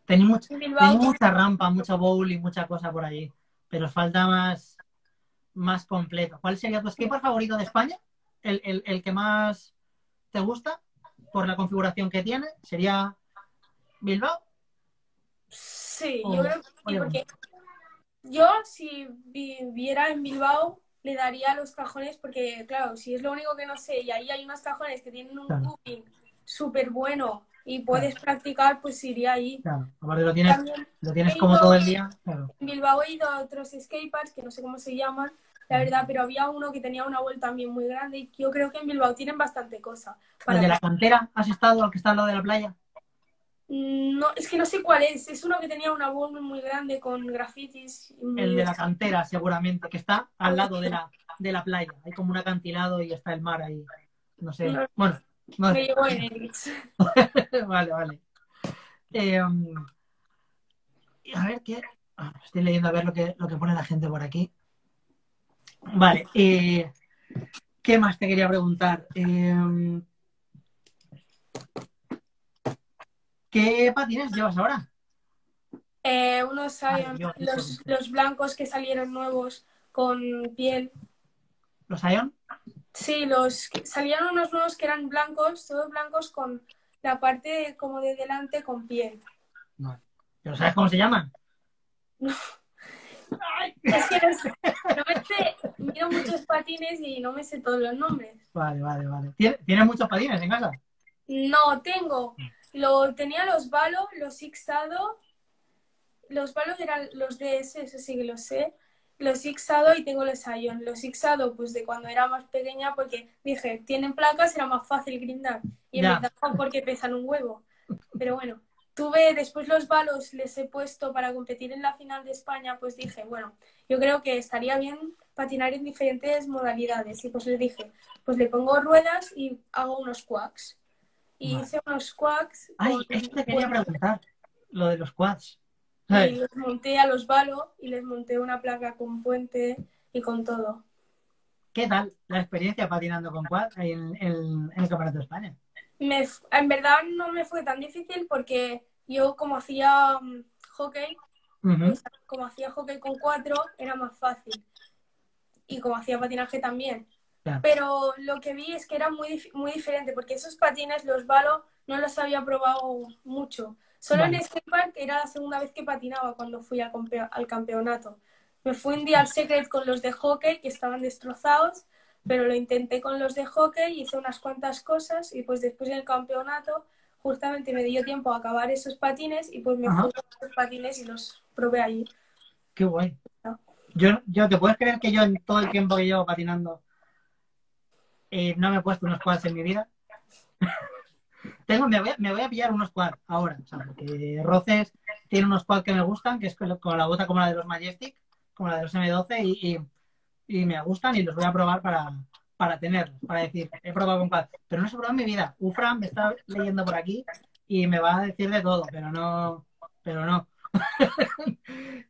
Speaker 1: Tenéis mucha, mucha rampa, mucho bowl y mucha cosa por allí. Pero falta más, más completo. ¿Cuál sería tu skatepark favorito de España? ¿El, el, el que más te gusta por la configuración que tiene? ¿Sería Bilbao?
Speaker 2: Sí,
Speaker 1: O-
Speaker 2: yo creo que sí,
Speaker 1: oye,
Speaker 2: porque yo si viviera en Bilbao le daría los cajones porque, claro, si es lo único que no sé y ahí hay unos cajones que tienen un
Speaker 1: Claro.
Speaker 2: súper bueno y puedes practicar, pues iría ahí.
Speaker 1: Claro, aparte lo tienes,
Speaker 2: También
Speaker 1: lo tienes como todo el día. Claro.
Speaker 2: en Bilbao he ido a otros skateparks que no sé cómo se llaman, la verdad, pero había uno que tenía una vuelta también muy grande y yo creo que en Bilbao tienen bastante cosa.
Speaker 1: ¿El de la cantera has estado, el que está al lado de la playa?
Speaker 2: Mm, No, es que no sé cuál es. Es uno que tenía una bowl muy grande con grafitis. muy-
Speaker 1: El de la cantera, seguramente, que está al lado de la, de la playa. Hay como un acantilado y está el mar ahí. No sé.
Speaker 2: No.
Speaker 1: Bueno, no
Speaker 2: Me
Speaker 1: sé.
Speaker 2: llevó en Erix.
Speaker 1: vale, vale. Eh, a ver qué. Ah, estoy leyendo a ver lo que, lo que pone la gente por aquí. Vale. Eh, ¿Qué más te quería preguntar? Eh, ¿Qué patines llevas ahora?
Speaker 2: Eh, unos
Speaker 1: Vale,
Speaker 2: Ion,
Speaker 1: yo-
Speaker 2: los, los blancos que salieron nuevos con piel.
Speaker 1: ¿Los Ion?
Speaker 2: Sí, los salieron unos nuevos que eran blancos, todos blancos con la parte como de delante con piel.
Speaker 1: No. ¿Pero sabes cómo se llaman?
Speaker 2: Es que no sé, miro muchos patines y no me sé todos los nombres.
Speaker 1: Vale, vale, vale. ¿Tienes, ¿tienes muchos patines en casa?
Speaker 2: No, tengo. Lo, tenía los Valo, los Ixado. Los Valo eran los DS, eso sí que lo sé. Los Ixado y tengo los Ion. Los Ixado, pues de cuando era más pequeña, porque dije, tienen placas, era más fácil grindar. Y en verdad porque pesan un huevo. Pero bueno, tuve después los Valos, les he puesto para competir en la final de España, pues dije, bueno, yo creo que estaría bien patinar en diferentes modalidades. Y pues le dije, pues le pongo ruedas y hago unos quacks. Y
Speaker 1: Vale.
Speaker 2: hice unos quacks.
Speaker 1: Ay,
Speaker 2: con-
Speaker 1: esto te quería preguntar. Lo de los quads.
Speaker 2: y les monté a los Valo y les monté una placa con puente y con todo.
Speaker 1: ¿Qué tal la experiencia patinando con quad en, en- en el Campeonato de España?
Speaker 2: Me, en verdad no me fue tan difícil porque yo como hacía mm, hockey, como hacía hockey con cuatro, era más fácil. Y como hacía patinaje también. Pero lo que vi es que era muy, muy diferente, porque esos patines, los Valo, no los había probado mucho. Solo
Speaker 1: Vale.
Speaker 2: en skatepark era la segunda vez que patinaba cuando fui al, al campeonato. Me fui un día al Secret con los de hockey, que estaban destrozados, pero lo intenté con los de hockey, hice unas cuantas cosas y pues después en el campeonato justamente me dio tiempo a acabar esos patines y pues me
Speaker 1: Ajá.
Speaker 2: fui con esos patines y los probé allí.
Speaker 1: Qué guay.
Speaker 2: No.
Speaker 1: Yo, yo, ¿te puedes creer que yo en todo el tiempo que llevo patinando eh, no me he puesto unos quads en mi vida? Tengo, me, voy a, me voy a pillar unos quads ahora, o sea, porque Roces tiene unos quads que me gustan, que es con, con la bota como la de los Majestic, como la de los M12, y, y- y me gustan y los voy a probar para, para tenerlos, para decir, he probado con quads, pero no se probado en mi vida. Ufran me está leyendo por aquí y me va a decir de todo, pero no, pero no.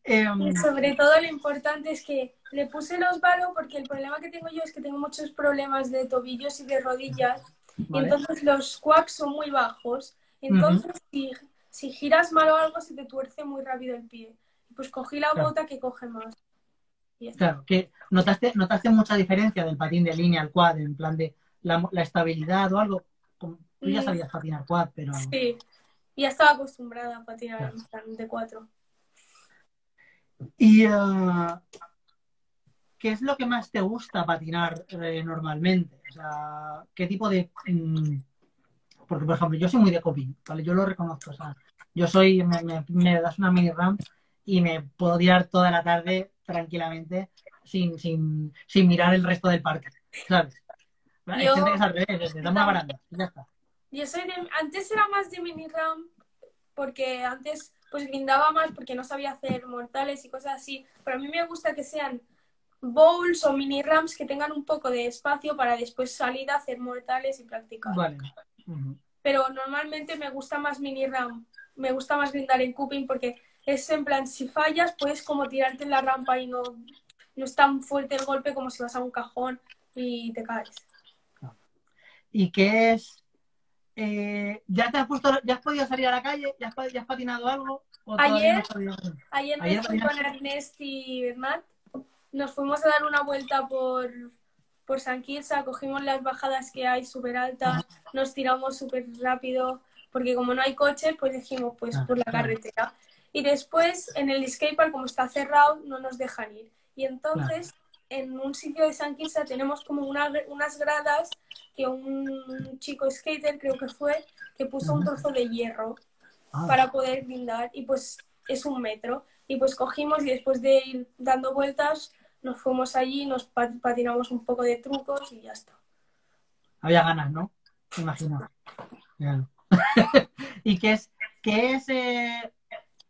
Speaker 1: Em,
Speaker 2: Y sobre todo lo importante es que le puse los Valo porque el problema que tengo yo es que tengo muchos problemas de tobillos y de rodillas. Y entonces los quacks son muy bajos. Entonces si, si giras mal o algo se te tuerce muy rápido el pie. Y Pues cogí la
Speaker 1: Claro.
Speaker 2: bota que coge más.
Speaker 1: Claro, que notaste, notaste mucha diferencia del patín de línea al quad, en plan de la, la estabilidad o algo. Tú ya
Speaker 2: Mm.
Speaker 1: sabías patinar quad, pero
Speaker 2: Sí. Ya estaba acostumbrada a patinar
Speaker 1: Claro.
Speaker 2: de cuatro.
Speaker 1: ¿Y eh, qué es lo que más te gusta patinar eh, normalmente? O sea, ¿qué tipo de... mm, porque, por ejemplo, yo soy muy de coping, ¿vale? Yo lo reconozco. O sea, yo soy... Me, me- me das una mini ramp y me puedo tirar toda la tarde tranquilamente sin, sin, sin mirar el resto del parque, ¿sabes? Hay
Speaker 2: Yo-
Speaker 1: gente que es al revés, te da una baranda ya está.
Speaker 2: Yo soy de, antes era más de mini ramp porque antes pues grindaba más porque no sabía hacer mortales y cosas así, pero a mí me gusta que sean bowls o mini ramps que tengan un poco de espacio para después salir a hacer mortales y practicar.
Speaker 1: Vale.
Speaker 2: Pero normalmente me gusta más mini ramp, me gusta más grindar en cuping porque es en plan, si fallas puedes como tirarte en la rampa y no, no es tan fuerte el golpe como si vas a un cajón y te caes.
Speaker 1: ¿Y qué es? eh, ¿ya te has puesto, ya has podido salir a la calle? ¿Ya has, pa- ya has patinado algo? ¿O todavía
Speaker 2: Ayer-
Speaker 1: no?
Speaker 2: Ayer me
Speaker 1: Ayer
Speaker 2: fui con. Ernest y Bernat. Nos fuimos a dar una vuelta por, por San Quirze, cogimos las bajadas que hay súper altas, nos tiramos súper rápido, porque como no hay coches, pues dijimos, pues
Speaker 1: Ah,
Speaker 2: por la
Speaker 1: claro.
Speaker 2: carretera. Y después en el skatepark, como está cerrado, no nos dejan ir. Y entonces, en un sitio de San Quirze tenemos como una- unas gradas que un chico skater, creo que fue, que puso un trozo de hierro
Speaker 1: Ah,
Speaker 2: para poder brindar y pues es un metro. Y pues cogimos y después de ir dando vueltas nos fuimos allí, nos pa- patinamos un poco de trucos y ya está.
Speaker 1: Había ganas, ¿no? Me imagino. Claro. ¿Y qué es? ¿Qué es? eh,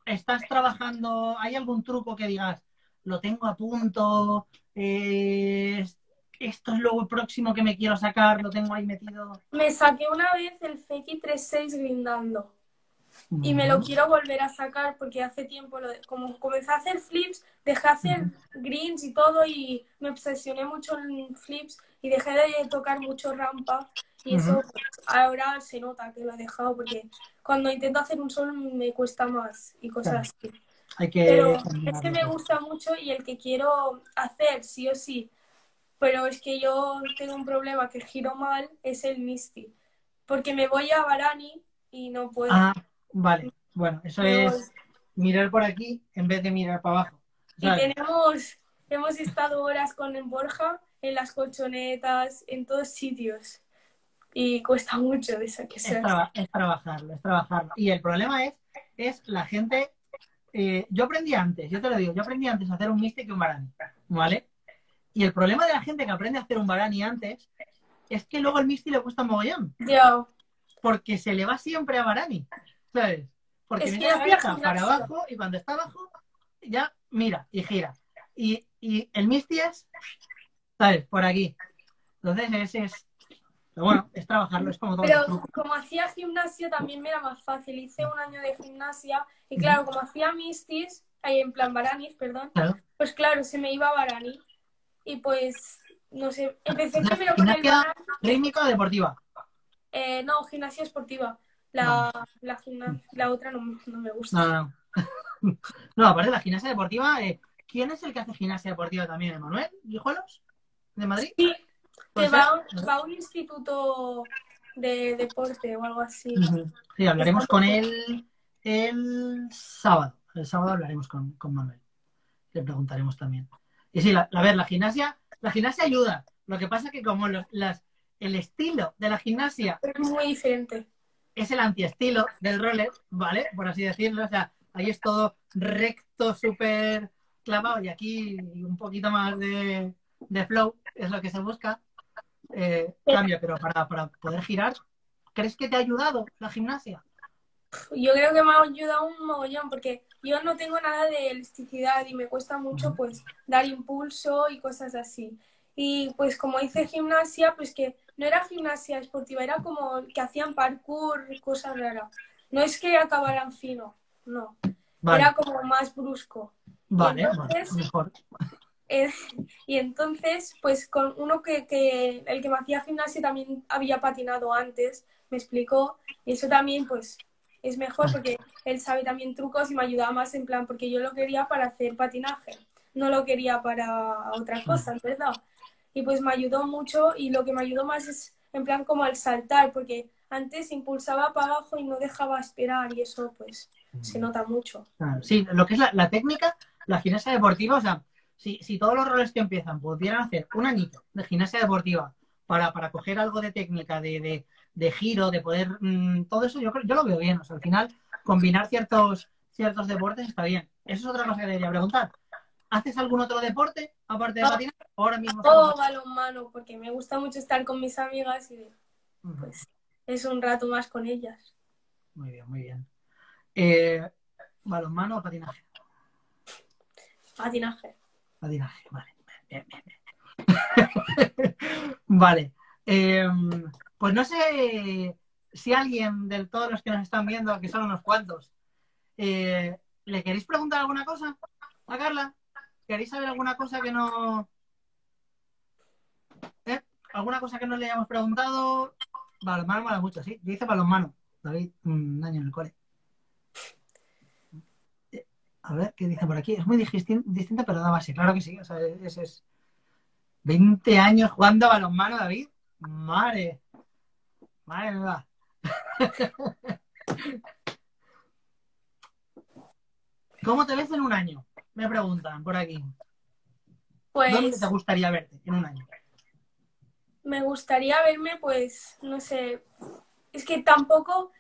Speaker 1: ¿Estás trabajando? ¿Hay algún truco que digas, lo tengo a punto? eh, esto es lo próximo que me quiero sacar, lo tengo ahí metido.
Speaker 2: Me saqué una vez el Feki 3.6 grindando. Y me lo quiero volver a sacar porque hace tiempo, lo de- como comencé a hacer flips, dejé de hacer greens y todo y me obsesioné mucho en flips y dejé de tocar mucho rampa y eso pues, ahora se nota que lo he dejado porque cuando intento hacer un sol me cuesta más y cosas así.
Speaker 1: Hay que
Speaker 2: Pero es que me gusta mucho y el que quiero hacer sí o sí, pero es que yo tengo un problema que giro mal, es el Misty, porque me voy a Barani y no puedo.
Speaker 1: Ah, vale. Bueno, eso
Speaker 2: Pero-
Speaker 1: es mirar por aquí en vez de mirar para abajo.
Speaker 2: Y tenemos, hemos estado horas con Borja en las colchonetas, en todos sitios. Y cuesta mucho de esa que
Speaker 1: Es,
Speaker 2: sea.
Speaker 1: traba- es trabajarlo, es trabajarlo. Y el problema es, es la gente. eh, yo aprendí antes, yo te lo digo, yo aprendí antes a hacer un Mystic que un Barani, ¿vale? Y el problema de la gente que aprende a hacer un Barani antes es que luego el Misty le cuesta un mogollón,
Speaker 2: Ya,
Speaker 1: porque se le va siempre a Barani, ¿sabes? Porque
Speaker 2: Es hace
Speaker 1: viaja para abajo y cuando está abajo ya mira y gira. Y, y el Misty es, ¿sabes? Por aquí. Entonces ese es, pero bueno, es trabajarlo, es como todo.
Speaker 2: pero como hacía gimnasia también me era más fácil. Hice un año de gimnasia y claro, como hacía mistis, ahí en plan Baranis, perdón,
Speaker 1: Claro.
Speaker 2: pues claro, se me iba a Barani. Y pues, no sé, empecé primero con el Barani.
Speaker 1: rítmica o deportiva.
Speaker 2: Eh, no, gimnasia esportiva. La, la, otra no, no me gusta.
Speaker 1: No, no. No, aparte de la gimnasia deportiva, eh, ¿quién es el que hace gimnasia deportiva también? ¿Emanuel Guijuelos? ¿De Madrid?
Speaker 2: Sí,
Speaker 1: ¿Puede
Speaker 2: que va, a un instituto de deporte o algo así.
Speaker 1: Sí, hablaremos con él el sábado. El sábado hablaremos con, con Manuel. Le preguntaremos también. Y sí, la, a ver, la gimnasia, la gimnasia ayuda. Lo que pasa es que como los- las, el estilo de la gimnasia
Speaker 2: Es muy diferente.
Speaker 1: Es el antiestilo del roller, ¿vale? Por así decirlo. O sea, ahí es todo recto, súper clavado y aquí un poquito más de, de flow es lo que se busca. Eh, cambia, pero para, para poder girar, ¿crees que te ha ayudado la gimnasia?
Speaker 2: Yo creo que me ha ayudado un mogollón porque yo no tengo nada de elasticidad y me cuesta mucho pues dar impulso y cosas así. Y pues como hice gimnasia, pues que no era gimnasia esportiva, era como que hacían parkour, cosas raras. No es que acabaran fino, no.
Speaker 1: Vale,
Speaker 2: Era como más brusco.
Speaker 1: vale,
Speaker 2: entonces-
Speaker 1: vale, mejor.
Speaker 2: Eh, y entonces, pues con uno que, que el que me hacía gimnasia también había patinado antes, me explicó, y eso también pues es mejor porque él sabe también trucos y me ayudaba más en plan, porque yo lo quería para hacer patinaje, no lo quería para otra cosa, ¿verdad? Y pues me ayudó mucho y lo que me ayudó más es en plan como al saltar, porque antes impulsaba para abajo y no dejaba esperar y eso pues se nota mucho.
Speaker 1: Claro, Sí, lo que es la, la técnica, la gimnasia deportiva, o sea, si, si todos los roles que empiezan pudieran hacer un añito de gimnasia deportiva para, para coger algo de técnica, de, de, de giro, de poder, mm, todo eso yo, creo- yo lo veo bien. O sea, al final, combinar ciertos, ciertos deportes está bien. Eso es otra cosa que debería preguntar. ¿Haces algún otro deporte aparte de
Speaker 2: No.
Speaker 1: patinar? Ahora mismo.
Speaker 2: O
Speaker 1: estamos-
Speaker 2: balonmano, porque me gusta mucho estar con mis amigas y pues es un rato más con ellas.
Speaker 1: Muy bien, muy bien. Eh, ¿Balonmano o patinaje?
Speaker 2: Patinaje.
Speaker 1: Patinaje, vale. Bien, bien, bien. vale. Eh, pues no sé si alguien de todos los que nos están viendo, que son unos cuantos, eh, ¿le queréis preguntar alguna cosa a Carla? ¿Queréis saber alguna cosa que no... ¿Eh? ¿Alguna cosa que no le hayamos preguntado? Balonmano mola mucho, sí. Yo hice balonmano. David, un año en el cole. A ver, ¿qué dice por aquí? Es muy distin- distinta, pero da base. Claro que sí. O sea, ese es 20 años jugando a balonmano, David. Madre. Madre mía. ¿Cómo te ves en un año? Me preguntan por aquí. ¿Dónde
Speaker 2: Pues
Speaker 1: te gustaría verte en un año?
Speaker 2: me gustaría verme, pues, no sé, es que tampoco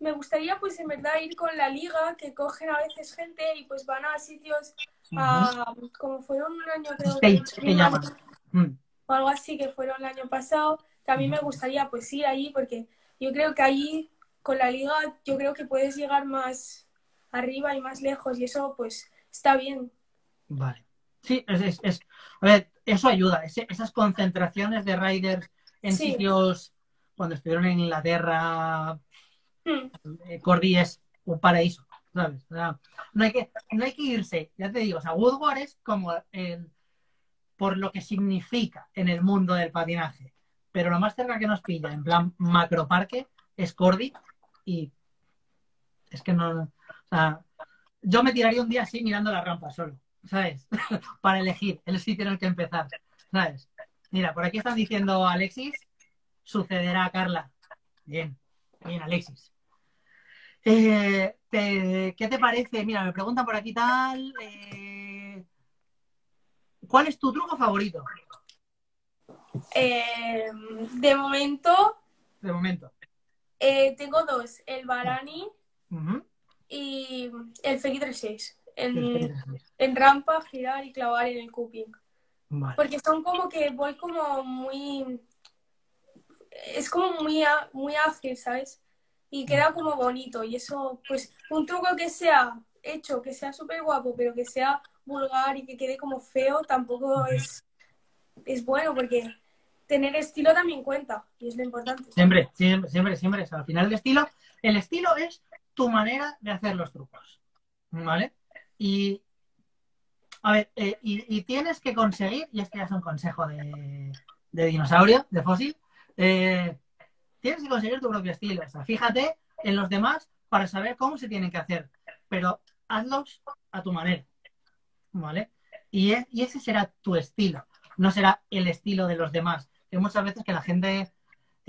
Speaker 2: me gustaría, pues, en verdad ir con la liga, que cogen a veces gente y pues van a sitios, a, como fueron un año creo que
Speaker 1: Stage, que llaman. Mm,
Speaker 2: o algo así que fueron el año pasado, mí me gustaría pues ir ahí porque yo creo que ahí con la liga yo creo que puedes llegar más arriba y más lejos y eso pues está bien.
Speaker 1: Vale. Sí, es, es, es- A ver, eso ayuda. esas concentraciones de riders en
Speaker 2: Sí.
Speaker 1: sitios, cuando estuvieron en Inglaterra,
Speaker 2: Hmm,
Speaker 1: eh, Corby es un paraíso, ¿sabes? O sea, no, hay que, no hay que irse, ya te digo, o sea, Woodward es como el, por lo que significa en el mundo del patinaje. Pero lo más cerca que nos pilla, en plan macroparque, es Cordy y es que no, o sea, yo me tiraría un día así mirando la rampa solo, ¿sabes? Para elegir el sitio en el que empezar, ¿sabes? Mira, por aquí están diciendo Alexis, sucederá a Carla. Bien, bien, Alexis. Eh, ¿Qué te parece? Mira, me preguntan por aquí tal. Eh, ¿Cuál es tu truco favorito?
Speaker 2: Eh, de momento.
Speaker 1: De momento.
Speaker 2: tengo dos: el Barani y el Feli 36. En, en rampa, girar y clavar en el cuping. Porque son como que voy como muy... Es como muy, muy ágil, ¿sabes? Y queda como bonito. Y eso, pues, un truco que sea hecho, que sea súper guapo, pero que sea vulgar y que quede como feo, tampoco es, es bueno, porque tener estilo también cuenta, y es lo importante.
Speaker 1: Siempre, siempre, siempre, siempre. al final el estilo, el estilo es tu manera de hacer los trucos. ¿Vale? Y, a ver, eh, y, tienes que conseguir, y este ya es un consejo de, dinosaurio, de fósil, eh, tienes que conseguir tu propio estilo. Fíjate en los demás para saber cómo se tienen que hacer, pero hazlos a tu manera. ¿Vale? Y, y ese será tu estilo, no será el estilo de los demás. Hay muchas veces que la gente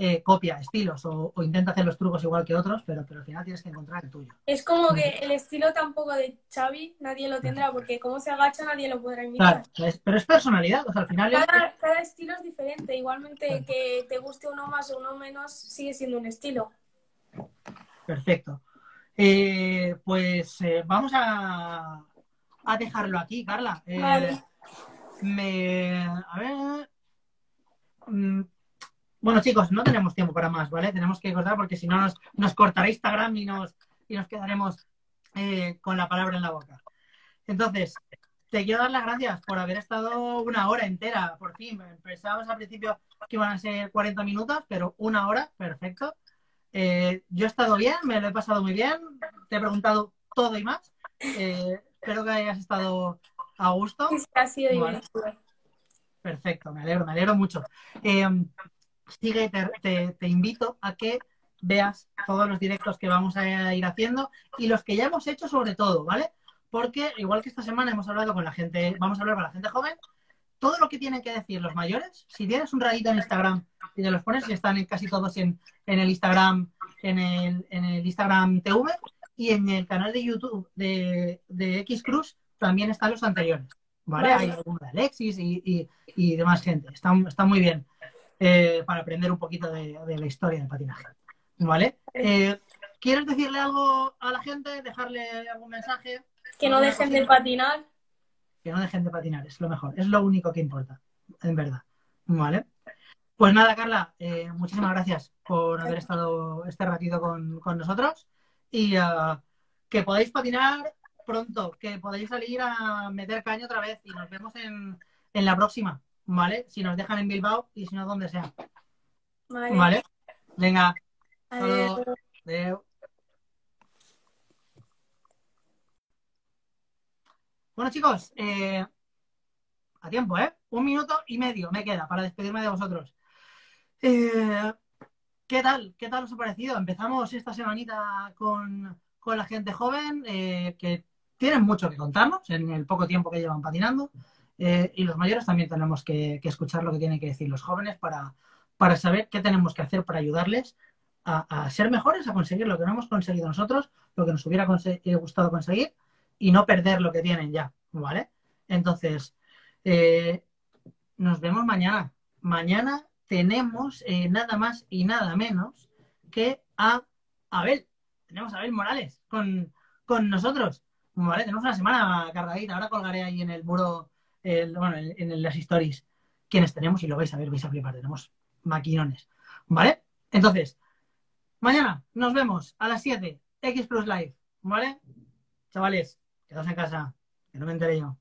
Speaker 1: eh, copia estilos o, intenta hacer los trucos igual que otros, pero, pero al final tienes que encontrar el tuyo.
Speaker 2: Es como que el estilo tampoco de Xavi nadie lo tendrá, porque como se agacha nadie lo podrá imitar.
Speaker 1: Claro, pero es personalidad, o sea, al final...
Speaker 2: Cada, cada estilo es diferente, igualmente que te guste uno más o uno menos, sigue siendo un estilo.
Speaker 1: Perfecto. Eh, pues eh, vamos a, a, dejarlo aquí, Carla.
Speaker 2: vale.
Speaker 1: Me, a ver... Mm, bueno, chicos, no tenemos tiempo para más, ¿vale? Tenemos que cortar porque si no nos, nos cortará Instagram y nos, y nos quedaremos eh, con la palabra en la boca. Entonces, te quiero dar las gracias por haber estado una hora entera, por fin. Pensábamos al principio que iban a ser 40 minutos, pero una hora, perfecto. Eh, yo he estado bien, me lo he pasado muy bien, te he preguntado todo y más. Eh, espero que hayas estado a gusto.
Speaker 2: Sí, ha sido
Speaker 1: Perfecto, me alegro, me alegro mucho sigue, te, te, invito a que veas todos los directos que vamos a ir haciendo y los que ya hemos hecho sobre todo, ¿vale? Porque igual que esta semana hemos hablado con la gente, vamos a hablar con la gente joven, todo lo que tienen que decir los mayores, si tienes un rayito en Instagram y te los pones, y están casi todos en, en el Instagram, en el, en el Instagram TV y en el canal de YouTube de, de X Cruz también están los anteriores, ¿vale? Hay alguno de Alexis y, y, y demás gente, está, está muy bien. Eh, para aprender un poquito de, la historia del patinaje. ¿Vale? Eh, ¿Quieres decirle algo a la gente? ¿Dejarle algún mensaje?
Speaker 2: Que no dejen de patinar.
Speaker 1: Que no dejen de patinar, es lo mejor. Es lo único que importa, en verdad. ¿Vale? Pues nada, Carla, eh, muchísimas gracias por haber estado este ratito con, nosotros y que podáis patinar pronto, que podáis salir a meter caño otra vez y nos vemos en, en la próxima. ¿Vale? Si nos dejan en Bilbao y si no, donde sea. Vale. Venga. Adiós. Bueno, chicos, eh, a tiempo, ¿eh? Un minuto y medio me queda para despedirme de vosotros. Eh, ¿Qué tal? ¿Qué tal os ha parecido? Empezamos esta semanita con, la gente joven eh, que tienen mucho que contarnos en el poco tiempo que llevan patinando. Eh, y los mayores también tenemos que, escuchar lo que tienen que decir los jóvenes para, para saber qué tenemos que hacer para ayudarles a, ser mejores, a conseguir lo que no hemos conseguido nosotros, lo que nos hubiera eh, gustado conseguir y no perder lo que tienen ya, ¿vale? Entonces, eh, nos vemos mañana. Mañana tenemos nada más y nada menos que a Abel. Tenemos a Abel Morales con, con nosotros. ¿Vale? Tenemos una semana cargadita. Ahora colgaré ahí en el muro bueno, en, las stories quienes tenemos y lo vais a ver, vais a flipar, tenemos maquinones, ¿vale? Entonces, mañana nos vemos a las 7, X Plus Live, ¿vale? Chavales, quedaos en casa, que no me enteré yo.